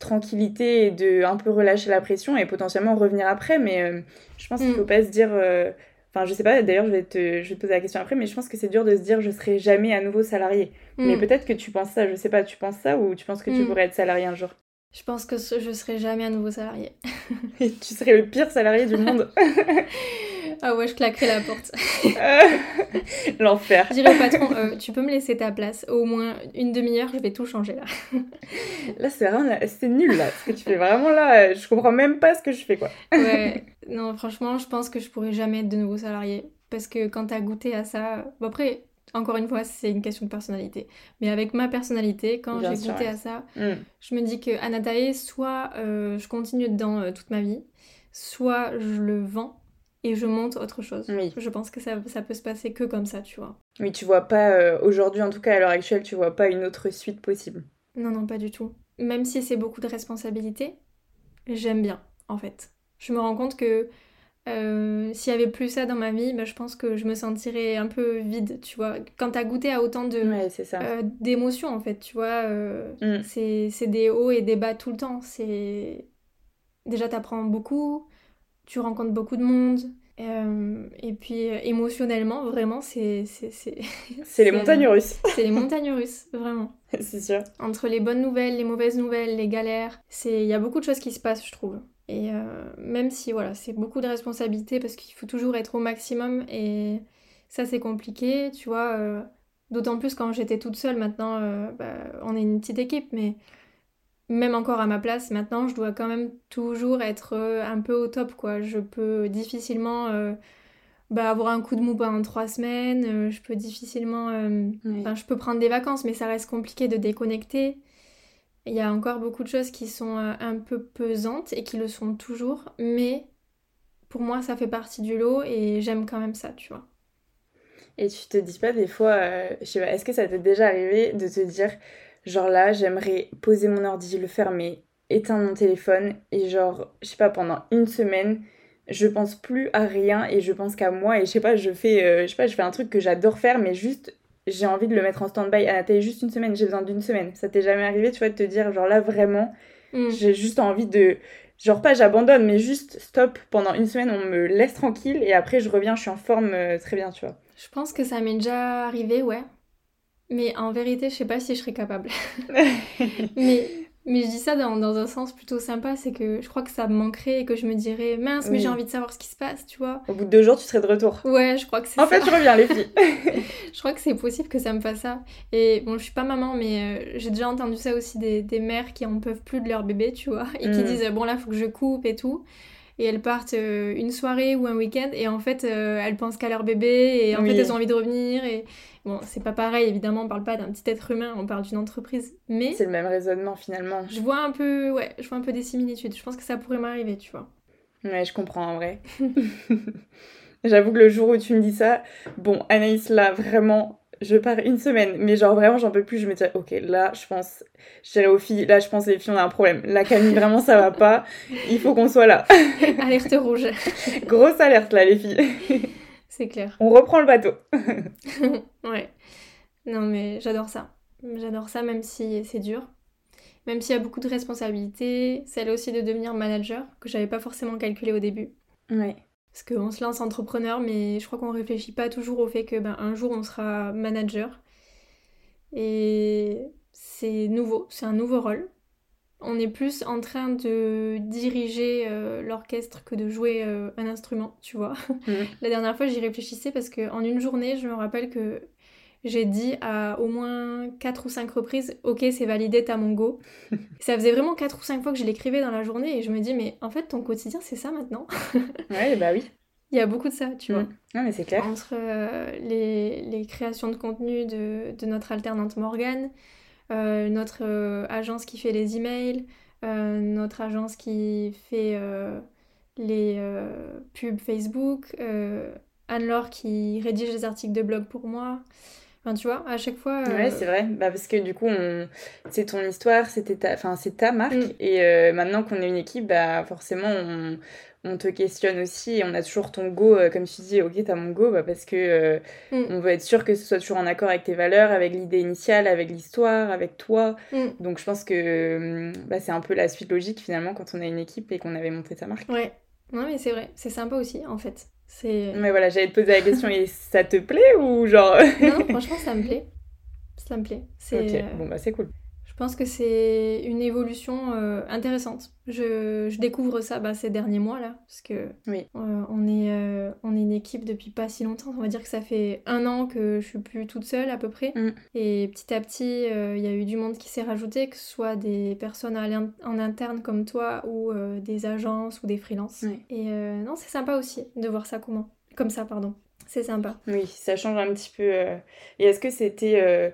tranquillité et de un peu relâcher la pression et potentiellement revenir après. Mais euh, je pense qu'il Mm. faut pas se dire. euh, Enfin, je sais pas, d'ailleurs, je, vais te, je vais te poser la question après, mais je pense que c'est dur de se dire je serai jamais à nouveau salarié. Mais Mm. peut-être que tu penses ça, je sais pas, tu penses ça ou tu penses que tu Mm. pourrais être salarié un jour? Je pense que je serai jamais un nouveau salarié. Et tu serais le pire salarié du monde. Ah ouais, je claquerai la porte. Euh, L'enfer. Je dirais au patron, euh, tu peux me laisser ta place. Au moins une demi-heure, je vais tout changer là. Là, c'est vraiment, c'est nul là, ce que tu fais vraiment là. Je comprends même pas ce que je fais quoi. Ouais, non, franchement, je pense que je pourrais jamais être de nouveau salarié. Parce que quand t'as goûté à ça. Bon, après, encore une fois, c'est une question de personnalité. Mais avec ma personnalité, quand j'ai goûté à ça, Mm. je me dis que Anatae, soit euh, je continue dedans euh, toute ma vie, soit je le vends et je monte autre chose. Oui. Je pense que ça, ça peut se passer que comme ça, tu vois. Oui, tu vois pas, euh, aujourd'hui en tout cas à l'heure actuelle, tu vois pas une autre suite possible. Non, non, pas du tout. Même si c'est beaucoup de responsabilités, j'aime bien, en fait. Je me rends compte que euh, s'il y avait plus ça dans ma vie, bah, je pense que je me sentirais un peu vide, tu vois. Quand t'as goûté à autant de Ouais, c'est ça. euh, d'émotions, en fait, tu vois, euh, Mm. c'est c'est des hauts et des bas tout le temps. C'est déjà t'apprends beaucoup, tu rencontres beaucoup de monde, et puis émotionnellement, vraiment, c'est c'est c'est C'est les montagnes russes, c'est les montagnes russes, vraiment. c'est sûr. Entre les bonnes nouvelles, les mauvaises nouvelles, les galères, c'est il y a beaucoup de choses qui se passent, je trouve. Et euh, même si voilà, c'est beaucoup de responsabilités parce qu'il faut toujours être au maximum et ça c'est compliqué, tu vois. euh, D'autant plus quand j'étais toute seule. Maintenant, euh, bah, on est une petite équipe, mais même encore à ma place, maintenant, je dois quand même toujours être un peu au top, quoi. Je peux difficilement bah, avoir un coup de mou pendant trois semaines. je peux difficilement Oui. Enfin, je peux prendre des vacances, mais ça reste compliqué de déconnecter. Il y a encore beaucoup de choses qui sont euh, un peu pesantes et qui le sont toujours, mais pour moi, ça fait partie du lot et j'aime quand même ça, tu vois. Et tu te dis pas des fois, euh, je sais pas, est-ce que ça t'est déjà arrivé de te dire, genre là, j'aimerais poser mon ordi, le fermer, éteindre mon téléphone, et genre, je sais pas, pendant une semaine, je pense plus à rien et je pense qu'à moi, et je sais pas, je fais, euh, je sais pas, je fais un truc que j'adore faire, mais juste, j'ai envie de le mettre en stand-by. À Nathalie, juste une semaine, j'ai besoin d'une semaine. Ça t'est jamais arrivé, tu vois, de te dire, genre là, vraiment, Mm. j'ai juste envie de. Genre, pas j'abandonne, mais juste stop. Pendant une semaine, on me laisse tranquille et après, je reviens, je suis en forme euh, très bien, tu vois. Je pense que ça m'est déjà arrivé, ouais. Mais en vérité, je sais pas si je serais capable. mais, mais je dis ça dans, dans un sens plutôt sympa, c'est que je crois que ça me manquerait et que je me dirais, mince, mais Oui. j'ai envie de savoir ce qui se passe, tu vois. Au bout de deux jours, tu serais de retour. Ouais, je crois que c'est En ça. fait, je reviens, les filles. Je crois que c'est possible que ça me fasse ça. Et bon, je suis pas maman, mais euh, j'ai déjà entendu ça aussi des, des mères qui en peuvent plus de leur bébé, tu vois, et qui Mm. disent bon là, faut que je coupe et tout. Et elles partent euh, une soirée ou un week-end, et en fait, euh, elles pensent qu'à leur bébé, et en Oui. fait, elles ont envie de revenir. Et bon, c'est pas pareil, évidemment, on parle pas d'un petit être humain, on parle d'une entreprise. Mais C'est le même raisonnement, finalement. je vois un peu, ouais, je vois un peu des similitudes. Je pense que ça pourrait m'arriver, tu vois. Ouais, je comprends, en vrai. J'avoue que le jour où tu me dis ça, bon, Anaïs, là, vraiment, je pars une semaine, mais genre, vraiment, j'en peux plus. Je me dis, ok, là, je pense, je dirais aux filles, là, je pense, les filles, on a un problème. La Camille, vraiment, ça va pas. Il faut qu'on soit là. Alerte rouge, Grosse alerte, là, les filles. c'est clair. On reprend le bateau. Ouais. Non, mais j'adore ça. J'adore ça, même si c'est dur. Même s'il y a beaucoup de responsabilités. Celle aussi de devenir manager, que j'avais pas forcément calculé au début. Ouais. Parce qu'on se lance entrepreneur, mais je crois qu'on réfléchit pas toujours au fait que ben, un jour on sera manager. Et c'est nouveau, c'est un nouveau rôle. On est plus en train de diriger euh, l'orchestre que de jouer euh, un instrument, tu vois. Mhm. La dernière fois, j'y réfléchissais parce qu'en une journée, je me rappelle que j'ai dit à au moins 4 ou 5 reprises Ok, c'est validé, t'as mon go. ça faisait vraiment 4 ou 5 fois que je l'écrivais dans la journée et je me dis Mais en fait, ton quotidien, c'est ça maintenant? Ouais, bah oui. Il y a beaucoup de ça, tu vois. Mm. Non, mais c'est clair. Entre euh, les, les créations de contenu de, de notre alternante Morgane, euh, notre euh, agence qui fait les emails, notre agence qui fait les pubs Facebook, Anne-Laure qui rédige les articles de blog pour moi. Enfin, tu vois, à chaque fois. euh, Ouais, c'est vrai. Bah, parce que du coup, on... c'est ton histoire, c'était ta... Enfin, c'est ta marque. Mm. Et euh, maintenant qu'on est une équipe, bah, forcément, on... on te questionne aussi. Et on a toujours ton go, euh, comme tu dis, ok, t'as mon go, bah, parce que euh, Mm. on veut être sûr que ce soit toujours en accord avec tes valeurs, avec l'idée initiale, avec l'histoire, avec toi. Mm. Donc, je pense que bah, c'est un peu la suite logique finalement quand on a une équipe et qu'on avait monté ta marque. Ouais, non, mais c'est vrai, c'est sympa aussi en fait. C'est. Mais voilà, j'allais te poser la question, et ça te plaît ou genre. Non, franchement, ça me plaît. Ça me plaît. C'est. Ok, euh, bon, bah, c'est cool. Je pense que c'est une évolution euh, intéressante. Je, je découvre ça bah, ces derniers mois là, parce que Oui. euh, on, est, euh, on est une équipe depuis pas si longtemps. On va dire que ça fait un an que je suis plus toute seule à peu près. Mm. Et petit à petit, il y a eu du monde qui s'est rajouté, que ce soit des personnes en interne comme toi ou des agences ou des freelances. Et non, c'est sympa aussi de voir ça comment. Comme ça, pardon. C'est sympa. Oui, ça change un petit peu. Et est-ce que c'était.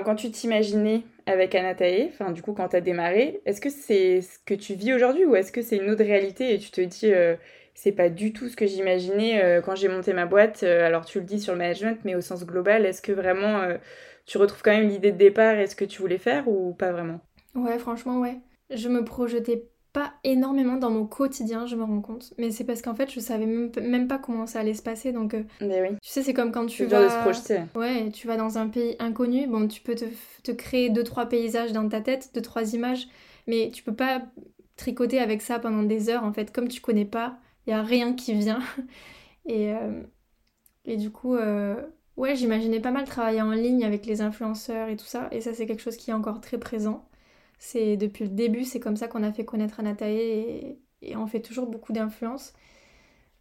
Quand tu t'imaginais avec Anatae, enfin, du coup, quand t'as démarré, est-ce que c'est ce que tu vis aujourd'hui ou est-ce que c'est une autre réalité et tu te dis, euh, c'est pas du tout ce que j'imaginais euh, quand j'ai monté ma boîte. Euh, alors tu le dis sur le management, mais au sens global, est-ce que vraiment tu retrouves quand même l'idée de départ et ce que tu voulais faire ou pas vraiment? Ouais, franchement, ouais. Je me projetais pas énormément dans mon quotidien, je me rends compte. Mais c'est parce qu'en fait, je savais même, pas comment ça allait se passer. Donc, mais oui. tu sais, c'est comme quand tu vas. de se projeter. Ouais, tu vas dans un pays inconnu. Bon, tu peux te, te créer deux, trois paysages dans ta tête, deux, trois images. Mais tu peux pas tricoter avec ça pendant des heures, en fait. Comme tu connais pas, il y a rien qui vient. Et, euh, et du coup, euh, ouais, j'imaginais pas mal travailler en ligne avec les influenceurs et tout ça. Et ça, c'est quelque chose qui est encore très présent. C'est depuis le début, c'est comme ça qu'on a fait connaître Anatae et, et on fait toujours beaucoup d'influence.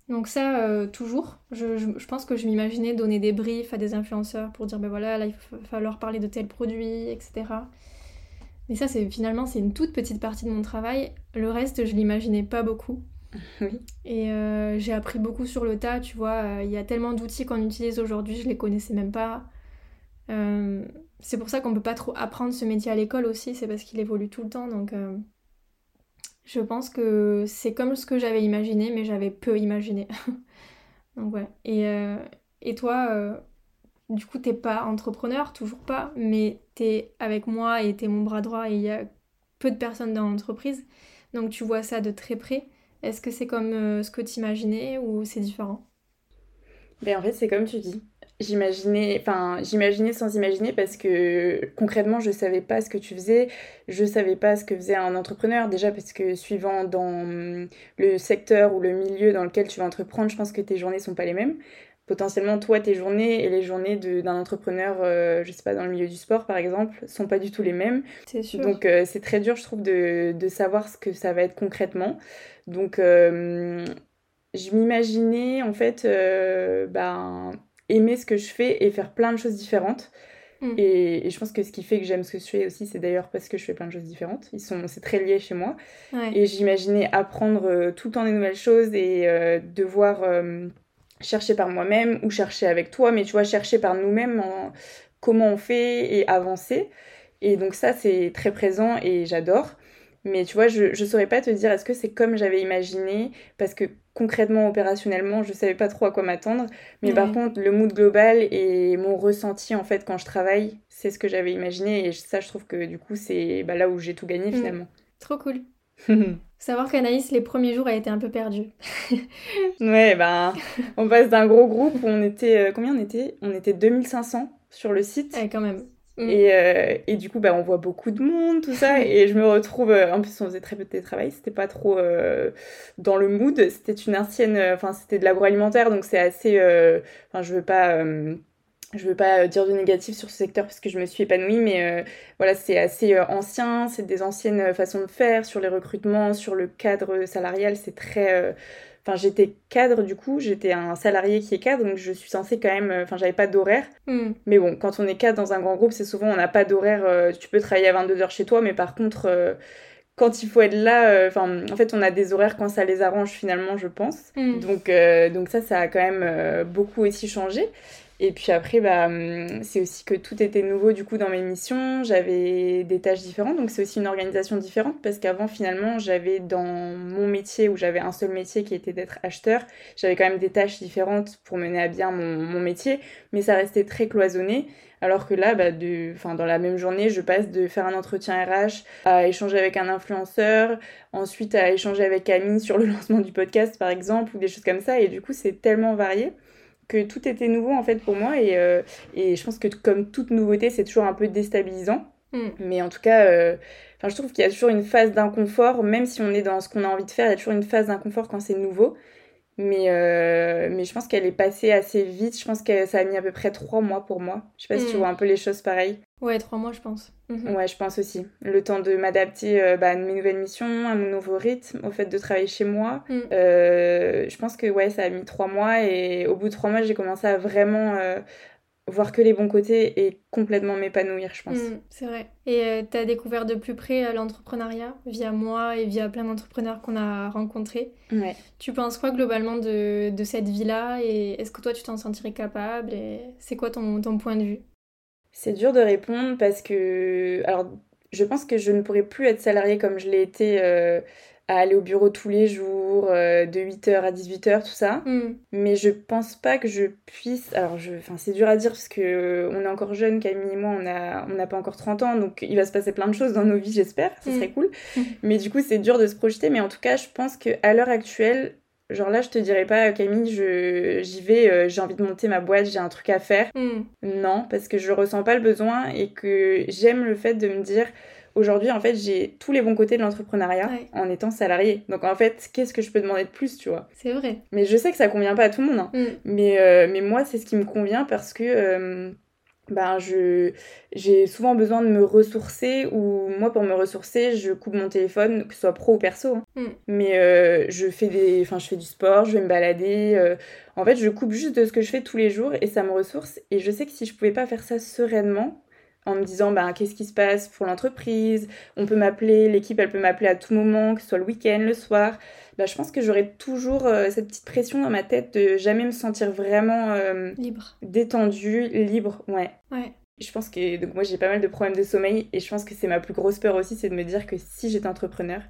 Donc ça, euh, toujours. Je, je, pense que je m'imaginais donner des briefs à des influenceurs pour dire, ben voilà, là, il va falloir parler de tel produit, etc. Mais ça, c'est finalement, c'est une toute petite partie de mon travail. Le reste, je l'imaginais pas beaucoup. Oui. Et euh, j'ai appris beaucoup sur le tas, tu vois. Euh, il y a tellement d'outils qu'on utilise aujourd'hui, je les connaissais même pas. Euh, c'est pour ça qu'on peut pas trop apprendre ce métier à l'école aussi, c'est parce qu'il évolue tout le temps. Donc je pense que c'est comme ce que j'avais imaginé, mais j'avais peu imaginé. donc ouais. Et, et toi, du coup, t'es pas entrepreneur, toujours pas, mais t'es avec moi et t'es mon bras droit et il y a peu de personnes dans l'entreprise. Donc tu vois ça de très près. Est-ce que c'est comme euh, ce que tu imaginais ou c'est différent? Ben, En fait, c'est comme tu dis. J'imaginais, enfin, j'imaginais sans imaginer parce que concrètement, je savais pas ce que tu faisais, je savais pas ce que faisait un entrepreneur. Déjà parce que suivant dans le secteur ou le milieu dans lequel tu vas entreprendre, je pense que tes journées sont pas les mêmes potentiellement toi tes journées et les journées d'un entrepreneur euh, je sais pas dans le milieu du sport par exemple sont pas du tout les mêmes sûr. donc euh, c'est très dur je trouve de, de, savoir ce que ça va être concrètement donc, euh, je m'imaginais en fait ben, aimer ce que je fais et faire plein de choses différentes. Mm. Et, je pense que ce qui fait que j'aime ce que je fais aussi, c'est d'ailleurs parce que je fais plein de choses différentes. Ils sont, c'est très lié chez moi. Et j'imaginais apprendre euh, tout le temps des nouvelles choses et euh, devoir chercher par moi-même ou chercher avec toi, mais tu vois, chercher par nous-mêmes en comment on fait et avancer. Et donc ça, c'est très présent et j'adore. Mais tu vois, je ne saurais pas te dire est-ce que c'est comme j'avais imaginé, parce que concrètement, opérationnellement, je savais pas trop à quoi m'attendre. Mais par contre, le mood global et mon ressenti, en fait, quand je travaille, c'est ce que j'avais imaginé. Et ça, je trouve que du coup, c'est bah, là où j'ai tout gagné mm. finalement. Trop cool. Savoir qu'Anaïs, les premiers jours, a été un peu perdue. ouais, ben, on passe d'un gros groupe où on était. Euh, combien on était? On était 2500 sur le site. Ouais, quand même. Mm. Et, euh, et, du coup, bah, on voit beaucoup de monde, tout ça. et je me retrouve. Euh, en plus, on faisait très peu de télétravail. C'était pas trop euh, dans le mood. C'était une ancienne. Enfin, c'était de l'agroalimentaire. Donc, c'est assez. Enfin, je veux pas. je veux pas dire de négatif sur ce secteur parce que je me suis épanouie, mais voilà, c'est assez ancien, c'est des anciennes façons de faire sur les recrutements, sur le cadre salarial, c'est très Enfin, j'étais cadre du coup, j'étais un salarié qui est cadre, donc je suis censée quand même. Enfin, j'avais pas d'horaire. Hmm. Mais bon, quand on est cadre dans un grand groupe, c'est souvent on n'a pas d'horaire. Euh, tu peux travailler à 22h chez toi, mais par contre, euh, quand il faut être là, euh, enfin, en fait, on a des horaires quand ça les arrange finalement, je pense. Hmm. Donc, donc ça, ça a quand même beaucoup aussi changé. Et puis après, bah, hum, c'est aussi que tout était nouveau du coup dans mes missions. J'avais des tâches différentes, donc c'est aussi une organisation différente parce qu'avant finalement j'avais dans mon métier où j'avais un seul métier qui était d'être acheteur, j'avais quand même des tâches différentes pour mener à bien mon, métier, mais ça restait très cloisonné. Alors que là, bah, de, dans la même journée, je passe de faire un entretien RH à échanger avec un influenceur, ensuite à échanger avec Camille sur le lancement du podcast par exemple, ou des choses comme ça. Et du coup, c'est tellement varié que tout était nouveau en fait pour moi. Et, euh, et je pense que comme toute nouveauté c'est toujours un peu déstabilisant. Mm. mais en tout cas euh, je trouve qu'il y a toujours une phase d'inconfort même si on est dans ce qu'on a envie de faire il y a toujours une phase d'inconfort quand c'est nouveau mais, euh, mais je pense qu'elle est passée assez vite. Je pense que ça a mis à peu près trois mois pour moi. Je sais pas si tu mm. vois un peu les choses pareilles. Ouais, trois mois, je pense. Mhm. Ouais, je pense aussi. Le temps de m'adapter euh, bah, à mes nouvelles missions, à mon nouveau rythme, au fait de travailler chez moi. Mm. Euh, je pense que ouais, ça a mis trois mois et au bout de trois mois, j'ai commencé à vraiment voir que les bons côtés et complètement m'épanouir, je pense. Mm, c'est vrai. Et euh, tu as découvert de plus près euh, l'entrepreneuriat via moi et via plein d'entrepreneurs qu'on a rencontrés. Ouais. Tu penses quoi globalement de, de cette vie-là et est-ce que toi tu t'en sentirais capable et c'est quoi ton, ton point de vue? C'est dur de répondre parce que alors je pense que je ne pourrais plus être salariée comme je l'ai été euh, à aller au bureau tous les jours cours de 8h à 18h, tout ça. Mm. Mais je pense pas que je puisse. Alors, je... enfin, c'est dur à dire parce que on est encore jeunes, Camille et moi, on n'a on pas encore 30 ans, donc il va se passer plein de choses dans nos vies, j'espère. Ce serait cool. mais du coup, c'est dur de se projeter. Mais en tout cas, je pense qu'à l'heure actuelle, Genre là, je te dirais pas, Camille, j'y vais, euh, j'ai envie de monter ma boîte, j'ai un truc à faire. Hmm. Non, parce que je ressens pas le besoin et que j'aime le fait de me dire, aujourd'hui, en fait, j'ai tous les bons côtés de l'entrepreneuriat en étant salarié. Donc en fait, qu'est-ce que je peux demander de plus, tu vois? C'est vrai. Mais je sais que ça convient pas à tout le monde. Hein. Hmm. Mais, euh, mais moi, c'est ce qui me convient parce que... Euh, ben je j'ai souvent besoin de me ressourcer ou moi pour me ressourcer je coupe mon téléphone que ce soit pro ou perso hein. mm. mais euh, je fais des enfin je fais du sport je vais me balader euh. en fait je coupe juste de ce que je fais tous les jours et ça me ressource et je sais que si je pouvais pas faire ça sereinement en me disant ben qu'est-ce qui se passe pour l'entreprise? On peut m'appeler l'équipe elle peut m'appeler à tout moment que ce soit le week-end le soir bah, je pense que j'aurais toujours euh, cette petite pression dans ma tête de jamais me sentir vraiment euh, libre, détendue, libre, ouais. Ouais. Je pense que donc moi j'ai pas mal de problèmes de sommeil et je pense que c'est ma plus grosse peur aussi, c'est de me dire que si j'étais entrepreneur,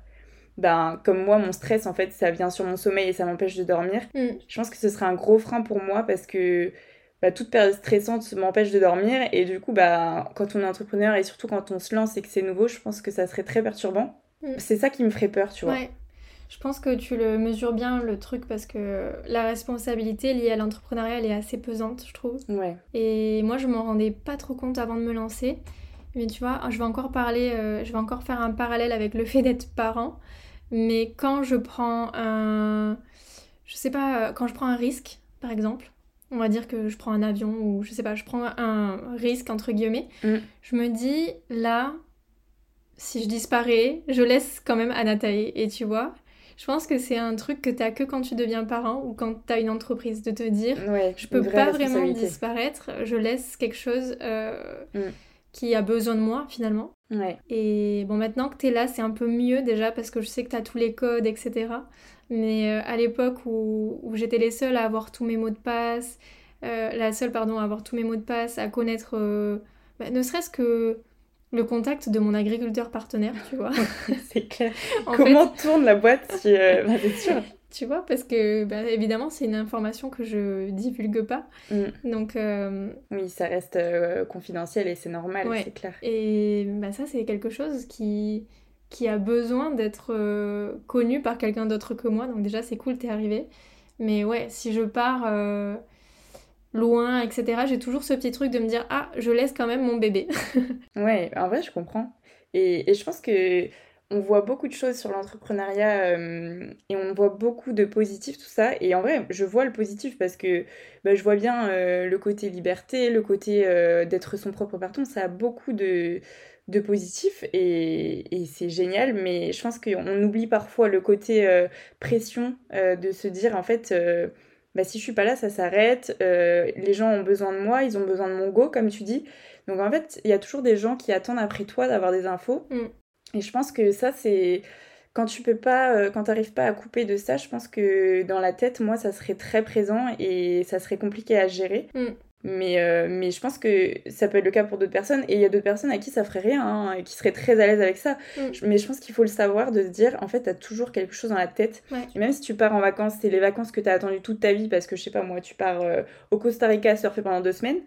ben comme moi mon stress en fait ça vient sur mon sommeil et ça m'empêche de dormir. Mm. Je pense que ce serait un gros frein pour moi parce que bah, toute période stressante m'empêche de dormir et du coup bah quand on est entrepreneur et surtout quand on se lance et que c'est nouveau, je pense que ça serait très perturbant. Mm. C'est ça qui me ferait peur, tu vois. Ouais. Je pense que tu le mesures bien le truc parce que la responsabilité liée à l'entrepreneuriat elle est assez pesante, je trouve. Ouais. Et moi je m'en rendais pas trop compte avant de me lancer. Mais tu vois, je vais encore parler, euh, je vais encore faire un parallèle avec le fait d'être parent. Mais quand je prends un, je sais pas, quand je prends un risque, par exemple, on va dire que je prends un avion ou je sais pas, je prends un risque entre guillemets, mm. je me dis là, si je disparais, je laisse quand même Anatae. Et tu vois, je pense que c'est un truc que tu as que quand tu deviens parent ou quand tu as une entreprise, de te dire ouais, je peux pas vraiment disparaître, je laisse quelque chose euh, mm. qui a besoin de moi finalement. Ouais. Et bon, maintenant que tu es là, c'est un peu mieux déjà parce que je sais que tu as tous les codes, etc. Mais euh, à l'époque où, où j'étais les seules à avoir tous mes mots de passe, euh, la seule, pardon, à avoir tous mes mots de passe, à connaître, bah, ne serait-ce que le contact de mon agriculteur partenaire, tu vois. c'est clair. Comment tourne la boîte si, euh, bah, sûr. Tu vois, parce que bah, évidemment, c'est une information que je divulgue pas. Mm. Donc. Euh, oui, ça reste euh, confidentiel et c'est normal, c'est clair. Et bah, ça, c'est quelque chose qui, qui a besoin d'être connu par quelqu'un d'autre que moi. Donc, déjà, c'est cool, t'es arrivé. Mais ouais, si je pars loin, etc. J'ai toujours ce petit truc de me dire ah, je laisse quand même mon bébé. ouais, en vrai, je comprends. Et, et, je pense que on voit beaucoup de choses sur l'entrepreneuriat euh, et on voit beaucoup de positifs, tout ça. Et en vrai, je vois le positif parce que bah, je vois bien euh, le côté liberté, le côté euh, d'être son propre patron. Ça a beaucoup de, de positifs et, et c'est génial. Mais je pense qu'on oublie parfois le côté pression de se dire en fait bah, si je suis pas là, ça s'arrête. Euh, les gens ont besoin de moi, ils ont besoin de mon go, comme tu dis. Donc en fait, il y a toujours des gens qui attendent après toi d'avoir des infos. Mm. Et je pense que ça, c'est. Quand tu peux pas, euh, quand t'arrives pas à couper de ça, je pense que dans la tête, moi, ça serait très présent et ça serait compliqué à gérer. Mm. Mais, euh, mais je pense que ça peut être le cas pour d'autres personnes. Et il y a d'autres personnes à qui ça ferait rien hein, et qui seraient très à l'aise avec ça. Mm. Mais je pense qu'il faut le savoir, de se dire, en fait, t'as toujours quelque chose dans la tête. Et même si tu pars en vacances, c'est les vacances que t'as attendu toute ta vie parce que, je sais pas moi, tu pars euh, au Costa Rica surfer pendant deux semaines.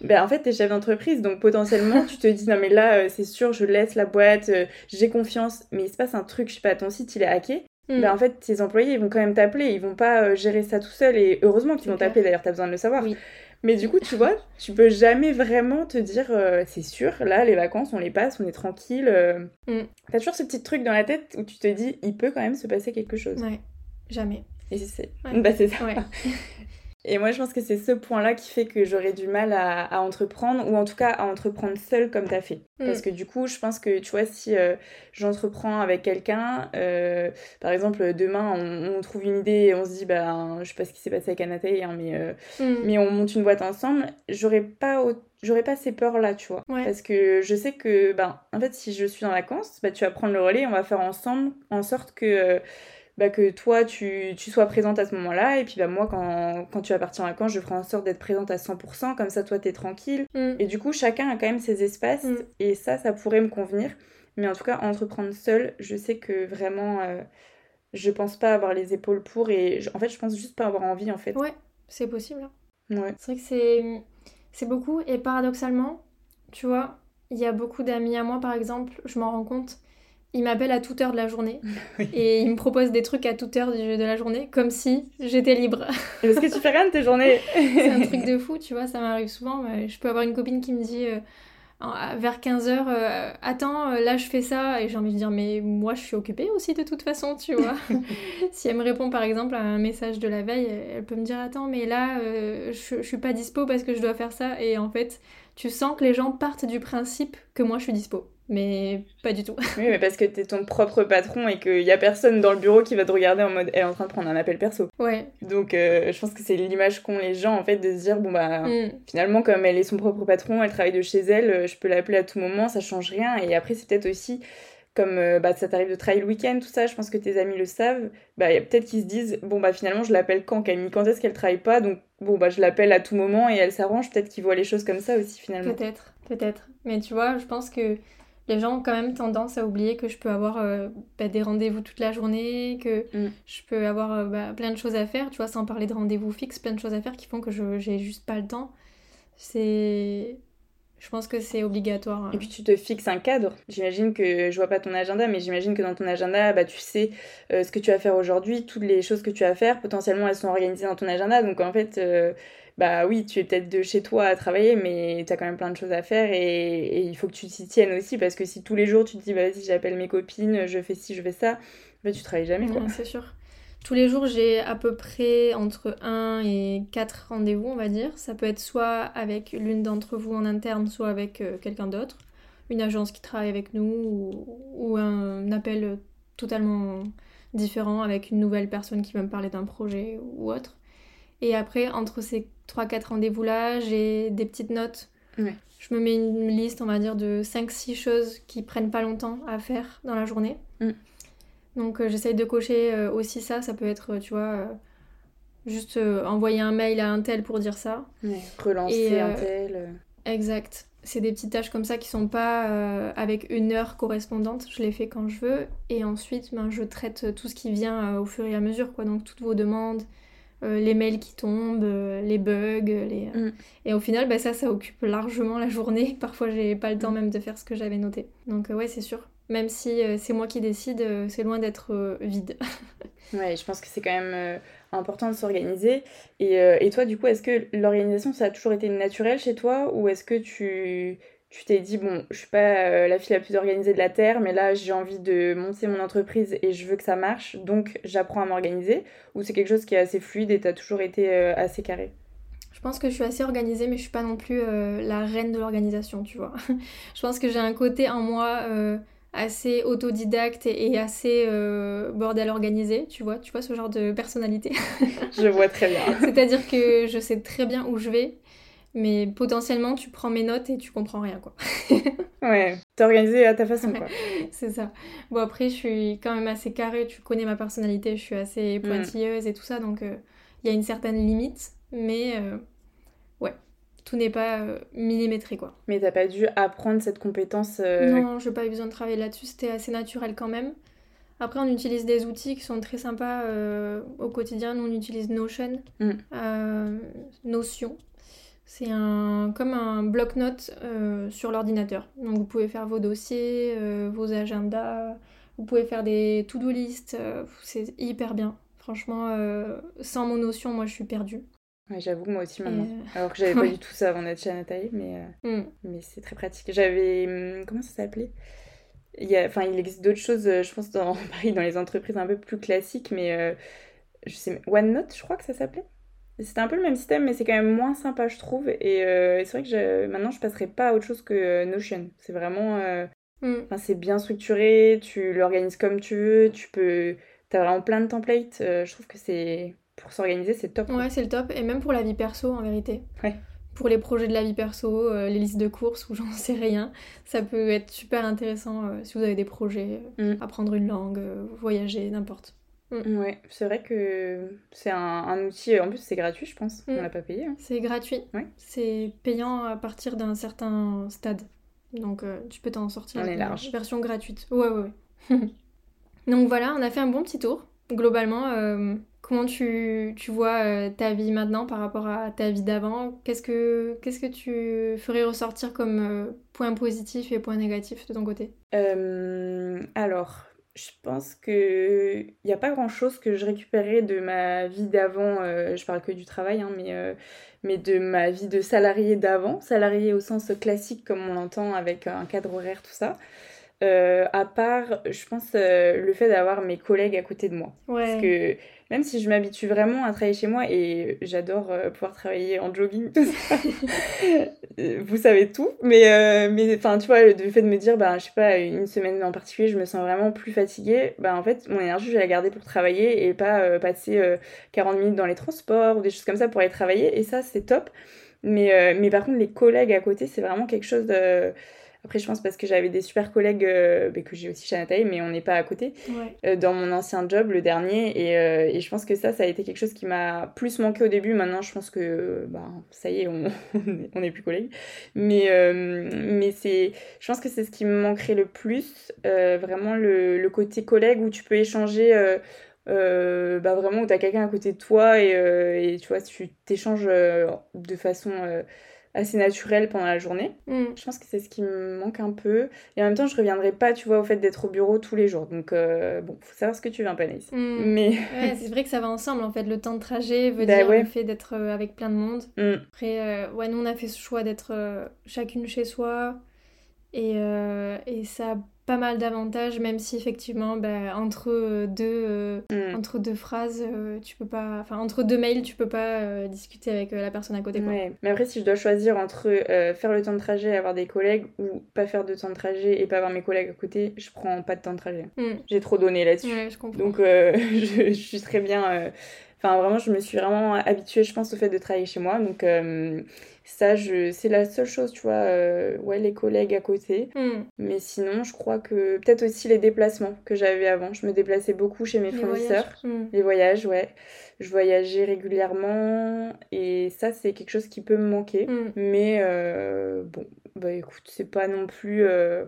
Ben, en fait, t'es chef d'entreprise. Donc potentiellement, tu te dis, non mais là, euh, c'est sûr, je laisse la boîte, j'ai confiance. Mais il se passe un truc, je sais pas, ton site, il est hacké. Mm. Ben, en fait, tes employés, ils vont quand même t'appeler. Ils vont pas gérer ça tout seul. Et heureusement qu'ils vont t'appeler, d'ailleurs, t'as besoin de le savoir. Oui. Mais du coup, tu vois, tu peux jamais vraiment te dire, euh, c'est sûr, là, les vacances, on les passe, on est tranquille. Euh. Mm. T'as toujours ce petit truc dans la tête où tu te dis, il peut quand même se passer quelque chose. Ouais, jamais. Et c'est bah, ça. Et moi, je pense que c'est ce point-là qui fait que j'aurais du mal à, entreprendre, ou en tout cas à entreprendre seule comme t'as fait. Mm. Parce que du coup, je pense que, tu vois, si euh, j'entreprends avec quelqu'un, euh, par exemple, demain, on, trouve une idée et on se dit, bah, je sais pas ce qui s'est passé avec Anatole, hein, mais, euh, mm. mais on monte une boîte ensemble, j'aurais pas j'aurais pas ces peurs là tu vois parce que je sais que ben en fait si je suis en vacances bah tu vas prendre le relais on va faire ensemble en sorte que bah, que toi tu, tu, sois présente à ce moment-là et puis bah, moi quand, quand tu vas partir en vacances je ferai en sorte d'être présente à 100% comme ça toi t'es tranquille mm. et du coup chacun a quand même ses espaces mm. et ça ça pourrait me convenir mais en tout cas entreprendre seul je sais que vraiment euh, je pense pas avoir les épaules pour et en fait je pense juste pas avoir envie en fait. Ouais, c'est possible. Hein. Ouais. C'est vrai que c'est c'est beaucoup et paradoxalement, tu vois, il y a beaucoup d'amis à moi par exemple, je m'en rends compte, ils m'appellent à toute heure de la journée et ils me proposent des trucs à toute heure de la journée comme si j'étais libre. Parce que tu fais rien de tes journées. c'est un truc de fou, tu vois, ça m'arrive souvent. Je peux avoir une copine qui me dit euh, vers 15h, euh, attends, euh, là je fais ça, et j'ai envie de dire, mais moi je suis occupée aussi de toute façon, tu vois. si elle me répond par exemple à un message de la veille, elle peut me dire, attends, mais là je, je suis pas dispo parce que je dois faire ça, et en fait, tu sens que les gens partent du principe que moi je suis dispo mais pas du tout. Oui, mais parce que t'es ton propre patron et qu'il y a personne dans le bureau qui va te regarder en mode elle est en train de prendre un appel perso. Ouais. Donc euh, je pense que c'est l'image qu'ont les gens en fait de se dire bon bah mm. finalement comme elle est son propre patron, elle travaille de chez elle, je peux l'appeler à tout moment, ça change rien. Et après c'est peut-être aussi comme euh, bah, ça t'arrive de travailler le week-end, tout ça, je pense que tes amis le savent, bah, y a peut-être qu'ils se disent, bon, bah finalement, je l'appelle quand Camille? Quand est-ce qu'elle travaille pas? Donc, bon, bah, je l'appelle à tout moment et elle s'arrange. Peut-être qu'ils voient les choses comme ça aussi, finalement. Peut-être, peut-être. Mais tu vois, je pense que les gens ont quand même tendance à oublier que je peux avoir euh, bah, des rendez-vous toute la journée, que mm. je peux avoir euh, bah, plein de choses à faire, tu vois, sans parler de rendez-vous fixes, plein de choses à faire qui font que je j'ai juste pas le temps. C'est. Je pense que c'est obligatoire. Hein. Et puis tu te fixes un cadre. J'imagine que je vois pas ton agenda, mais j'imagine que dans ton agenda, bah, tu sais euh, ce que tu vas faire aujourd'hui, toutes les choses que tu vas faire. Potentiellement, elles sont organisées dans ton agenda. Donc en fait, bah oui, tu es peut-être de chez toi à travailler, mais tu as quand même plein de choses à faire et, il faut que tu t'y tiennes aussi parce que si tous les jours tu te dis, bah, vas-y, j'appelle mes copines, je fais ci, je fais ça, bah, tu travailles jamais. quoi. c'est sûr. Tous les jours, j'ai à peu près entre 1 et 4 rendez-vous, on va dire. Ça peut être soit avec l'une d'entre vous en interne, soit avec euh, quelqu'un d'autre. Une agence qui travaille avec nous ou, ou un appel totalement différent avec une nouvelle personne qui va me parler d'un projet ou autre. Et après, entre ces 3-4 rendez-vous là, j'ai des petites notes. Je me mets une liste, on va dire, de 5-6 choses qui prennent pas longtemps à faire dans la journée. Mm. Donc euh, j'essaye de cocher euh, aussi ça. Ça peut être, tu vois, euh, juste envoyer un mail à un tel pour dire ça. relancer un tel. Exact. C'est des petites tâches comme ça qui sont pas avec une heure correspondante. Je les fais quand je veux. Et ensuite, ben, je traite tout ce qui vient au fur et à mesure. Quoi. Donc toutes vos demandes, les mails qui tombent, euh, les bugs. Les... Mm. Et au final, bah, ça, ça occupe largement la journée. Parfois, j'ai pas le temps mm. même de faire ce que j'avais noté. Donc, euh, ouais, c'est sûr. Même si c'est moi qui décide, c'est loin d'être vide. ouais, je pense que c'est quand même important de s'organiser. Et, et, toi, du coup, est-ce que l'organisation, ça a toujours été naturel chez toi? Ou est-ce que tu tu t'es dit, bon, je suis pas euh, la fille la plus organisée de la Terre, mais là, j'ai envie de monter mon entreprise et je veux que ça marche, donc j'apprends à m'organiser Ou c'est quelque chose qui est assez fluide et t'as toujours été euh, assez carré? Je pense que je suis assez organisée, mais je suis pas non plus euh, la reine de l'organisation, tu vois. je pense que j'ai un côté en moi assez autodidacte et, assez bordel organisé, tu vois. Tu vois ce genre de personnalité? je vois très bien. C'est-à-dire que je sais très bien où je vais mais potentiellement tu prends mes notes et tu comprends rien quoi. ouais, t'es organisé à ta façon quoi. c'est ça. Bon après je suis quand même assez carrée, tu connais ma personnalité, je suis assez mm. pointilleuse et tout ça donc euh, il y a une certaine limite mais euh, ouais, tout n'est pas euh, millimétré quoi. Mais t'as pas dû apprendre cette compétence Non, j'ai pas eu besoin de travailler là-dessus, c'était assez naturel quand même. Après, on utilise des outils qui sont très sympas au quotidien. Nous, on utilise Notion, mm. Notion, c'est un, comme un bloc-notes euh, sur l'ordinateur. Donc vous pouvez faire vos dossiers, euh, vos agendas, vous pouvez faire des to-do list, euh, c'est hyper bien. Franchement, sans mon notion, moi je suis perdue. Ouais, j'avoue, moi aussi maintenant. Alors que j'avais pas du tout ça avant d'être chez Anataï, mais, mm. mais c'est très pratique. J'avais. Hum, comment ça s'appelait? Il, y a, enfin, il existe d'autres choses, je pense, dans, dans les entreprises un peu plus classiques, mais je sais, OneNote, je crois que ça s'appelait? C'était un peu le même système, mais c'est quand même moins sympa, je trouve. Et euh, c'est vrai que maintenant, je passerai pas à autre chose que euh, Notion. C'est vraiment. Euh, mm. C'est bien structuré, tu l'organises comme tu veux, tu peux. T'as vraiment plein de templates. je trouve que c'est. Pour s'organiser, c'est top. Ouais, c'est le top. Et même pour la vie perso, en vérité. Ouais. Pour les projets de la vie perso, les listes de courses ou j'en sais rien, ça peut être super intéressant si vous avez des projets, mm. apprendre une langue, voyager, n'importe. Mm. Ouais, c'est vrai que c'est un, outil, en plus c'est gratuit je pense, on mm. l'a pas payé. Hein. C'est gratuit, ouais. c'est payant à partir d'un certain stade, donc euh, tu peux t'en sortir. On est large. Version gratuite, ouais ouais ouais. donc voilà, on a fait un bon petit tour. globalement, comment tu, tu vois ta vie maintenant par rapport à ta vie d'avant? Qu'est-ce que qu'est-ce que tu ferais ressortir comme point positif et point négatif de ton côté? Alors, je pense que il n'y a pas grand chose que je récupérais de ma vie d'avant. Euh, je parle que du travail, hein, mais, euh, mais de ma vie de salarié d'avant, salarié au sens classique comme on l'entend avec un cadre horaire, tout ça. Euh, à part, je pense, le fait d'avoir mes collègues à côté de moi. Parce que même si je m'habitue vraiment à travailler chez moi et j'adore euh, pouvoir travailler en jogging, tout ça, vous savez tout. Mais, euh, mais enfin, tu vois, le fait de me dire, bah, je sais pas, une semaine en particulier, je me sens vraiment plus fatiguée, bah, en fait, mon énergie, je vais la garder pour travailler et pas euh, passer 40 minutes dans les transports ou des choses comme ça pour aller travailler. Et ça, c'est top. Mais, mais par contre, les collègues à côté, c'est vraiment quelque chose de après, je pense parce que j'avais des super collègues euh, que j'ai aussi chez Nathalie, mais on n'est pas à côté, euh, dans mon ancien job, le dernier. Et, euh, et, je pense que ça, ça a été quelque chose qui m'a plus manqué au début. Maintenant, je pense que bah, ça y est, on n'est plus collègues. Mais, mais c'est, je pense que c'est ce qui me manquerait le plus, vraiment le, le, côté collègue où tu peux échanger. bah vraiment où tu as quelqu'un à côté de toi et, et tu vois tu t'échanges de façon assez naturel pendant la journée. Mm. Je pense que c'est ce qui me manque un peu. Et en même temps, je reviendrai pas, tu vois, au fait d'être au bureau tous les jours. Donc, euh, bon, faut savoir ce que tu veux, un Panaïs. Mm. Mais... c'est vrai que ça va ensemble, en fait. Le temps de trajet veut bah dire le fait d'être euh, avec plein de monde. Mm. Après, euh, ouais, nous, on a fait ce choix d'être chacune chez soi. Et, et ça pas mal d'avantages, même si effectivement, bah, entre, euh, deux, euh, mm. entre deux phrases, euh, tu peux pas. Enfin, entre deux mails, tu peux pas discuter avec la personne à côté. Quoi. Mais après, si je dois choisir entre faire le temps de trajet et avoir des collègues ou pas faire de temps de trajet et pas avoir mes collègues à côté, je prends pas de temps de trajet. Mm. J'ai trop donné là-dessus. Donc, je, je, suis très bien. Enfin, vraiment, je me suis vraiment habituée, je pense, au fait de travailler chez moi. Donc, ça, je... c'est la seule chose, tu vois, euh, ouais, les collègues à côté. Hmm. Mais sinon, je crois que peut-être aussi les déplacements que j'avais avant. Je me déplaçais beaucoup chez mes fournisseurs. Hmm. Les voyages, ouais. Je voyageais régulièrement et ça, c'est quelque chose qui peut me manquer. Hmm. Mais euh, bon, bah écoute, c'est pas non plus. Euh,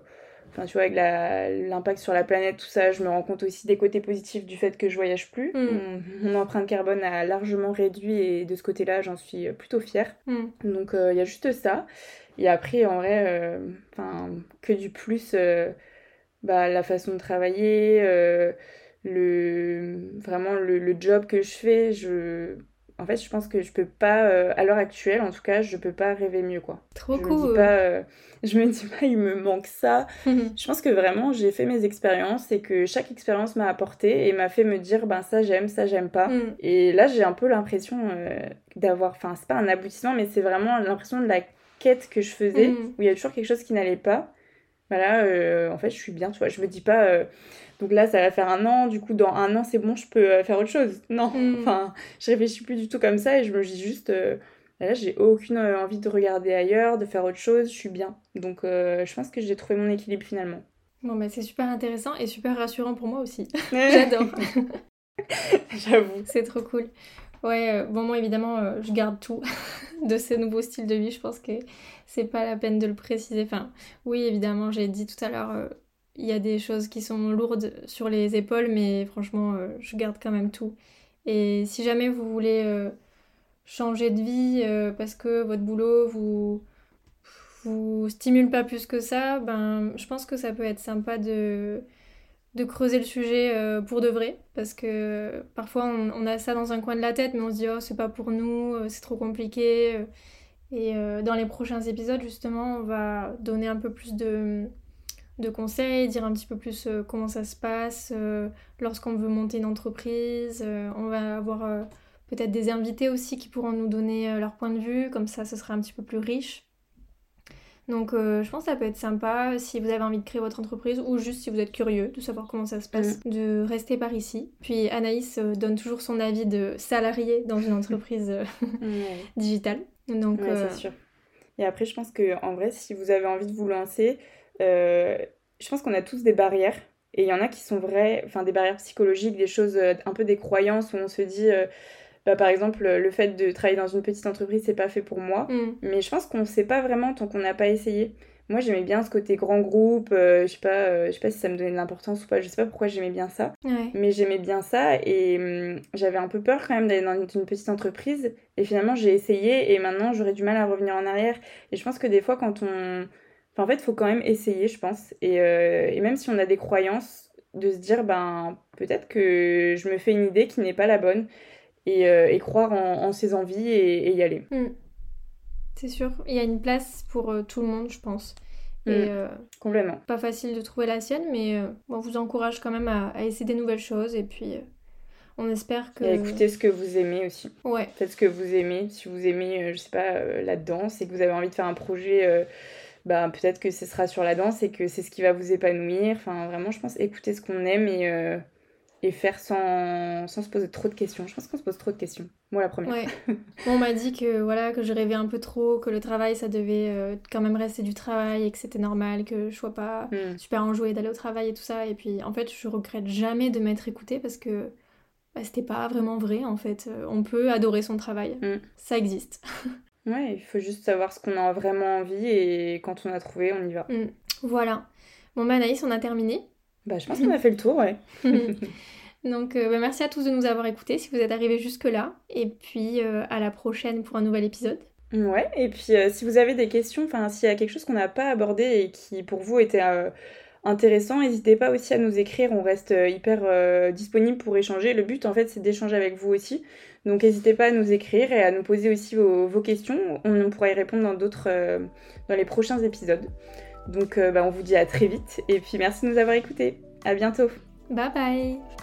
Enfin, tu vois, avec l'impact sur la planète, tout ça, je me rends compte aussi des côtés positifs du fait que je voyage plus. Mm. Mon, empreinte carbone a largement réduit et de ce côté-là, j'en suis plutôt fière. Mm. Donc, euh, il y a juste ça. Et après, en vrai, euh, que du plus, euh, bah, la façon de travailler, le, vraiment le, le, job que je fais, je en fait, je pense que je peux pas, euh, à l'heure actuelle, en tout cas, je peux pas rêver mieux, quoi. Trop je cool. Me dis pas, euh, je me dis pas, il me manque ça. je pense que vraiment, j'ai fait mes expériences et que chaque expérience m'a apporté et m'a fait me dire, ben ça j'aime, ça j'aime pas. Mm. Et là, j'ai un peu l'impression euh, d'avoir, enfin, c'est pas un aboutissement, mais c'est vraiment l'impression de la quête que je faisais, mm. où il y a toujours quelque chose qui n'allait pas. Voilà, en fait, je suis bien, tu vois. Je me dis pas donc là, ça va faire un an, du coup, dans un an, c'est bon, je peux euh, faire autre chose. Non, mm. enfin, je réfléchis plus du tout comme ça et je me dis juste, euh, là, j'ai aucune euh, envie de regarder ailleurs, de faire autre chose, je suis bien. Donc je pense que j'ai trouvé mon équilibre finalement. Bon, bah, c'est super intéressant et super rassurant pour moi aussi. J'adore. J'avoue. C'est trop cool. Ouais, bon, moi évidemment, je garde tout de ce nouveau style de vie. Je pense que c'est pas la peine de le préciser. Enfin, oui, évidemment, j'ai dit tout à l'heure, il y a des choses qui sont lourdes sur les épaules, mais franchement, euh, je garde quand même tout. Et si jamais vous voulez euh, changer de vie euh, parce que votre boulot vous vous stimule pas plus que ça, ben je pense que ça peut être sympa de de creuser le sujet pour de vrai parce que parfois on, on, a ça dans un coin de la tête mais on se dit oh c'est pas pour nous c'est trop compliqué et dans les prochains épisodes justement on va donner un peu plus de de conseils, dire un petit peu plus euh, comment ça se passe euh, lorsqu'on veut monter une entreprise. Euh, on va avoir peut-être des invités aussi qui pourront nous donner leur point de vue, comme ça ce sera un petit peu plus riche. Donc je pense que ça peut être sympa si vous avez envie de créer votre entreprise ou juste si vous êtes curieux de savoir comment ça se passe, mm. de rester par ici. Puis Anaïs donne toujours son avis de salarié dans une entreprise digitale. Donc c'est sûr. Et après je pense que en vrai si vous avez envie de vous lancer, je pense qu'on a tous des barrières. Et il y en a qui sont vraies, enfin des barrières psychologiques, des choses, euh, un peu des croyances où on se dit, euh, bah, par exemple, le fait de travailler dans une petite entreprise, c'est pas fait pour moi. Mm. Mais je pense qu'on ne sait pas vraiment tant qu'on n'a pas essayé. Moi, j'aimais bien ce côté grand groupe. je sais pas, je sais pas si ça me donnait de l'importance ou pas. Je sais pas pourquoi j'aimais bien ça. Mais j'aimais bien ça et hum, j'avais un peu peur quand même d'aller dans une petite entreprise. Et finalement, j'ai essayé et maintenant, j'aurais du mal à revenir en arrière. Et je pense que des fois, quand on en fait, il faut quand même essayer, je pense. Et, et, même si on a des croyances, de se dire, ben, peut-être que je me fais une idée qui n'est pas la bonne et, euh, et croire en, ses envies et, y aller. Mm. C'est sûr, il y a une place pour euh, tout le monde, je pense. Mm. Euh, Complètement. Pas facile de trouver la sienne, mais on vous encourage quand même à, essayer des nouvelles choses et puis on espère que. Et écoutez ce que vous aimez aussi. Ouais. Faites ce que vous aimez. Si vous aimez, je sais pas, la danse et que vous avez envie de faire un projet bah, peut-être que ce sera sur la danse et que c'est ce qui va vous épanouir. Enfin, vraiment, je pense écouter ce qu'on aime et, euh, et faire sans, sans, se poser trop de questions. Je pense qu'on se pose trop de questions. Moi, la première. Ouais. on m'a dit que, voilà, que je rêvais un peu trop, que le travail, ça devait euh, quand même rester du travail et que c'était normal, que je sois pas hmm. super enjouée d'aller au travail et tout ça. Et puis, en fait, je regrette jamais de m'être écoutée parce que bah, c'était pas vraiment vrai, en fait. On peut adorer son travail. Hmm. Ça existe. Ouais, il faut juste savoir ce qu'on a vraiment envie et quand on a trouvé, on y va. Mm. Voilà. Bon, bah Anaïs, on a terminé. Bah, je pense qu'on a fait le tour, ouais. Donc, euh, bah, merci à tous de nous avoir écoutés si vous êtes arrivés jusque-là. Et puis, euh, à la prochaine pour un nouvel épisode. Ouais, et puis euh, si vous avez des questions, enfin, s'il y a quelque chose qu'on n'a pas abordé et qui pour vous était intéressant. N'hésitez pas aussi à nous écrire, on reste euh, hyper euh, disponible pour échanger. Le but en fait c'est d'échanger avec vous aussi. Donc n'hésitez pas à nous écrire et à nous poser aussi vos, questions. On, pourra y répondre dans d'autres, euh, dans les prochains épisodes. Donc bah, on vous dit à très vite et puis merci de nous avoir écoutés. À bientôt. Bye bye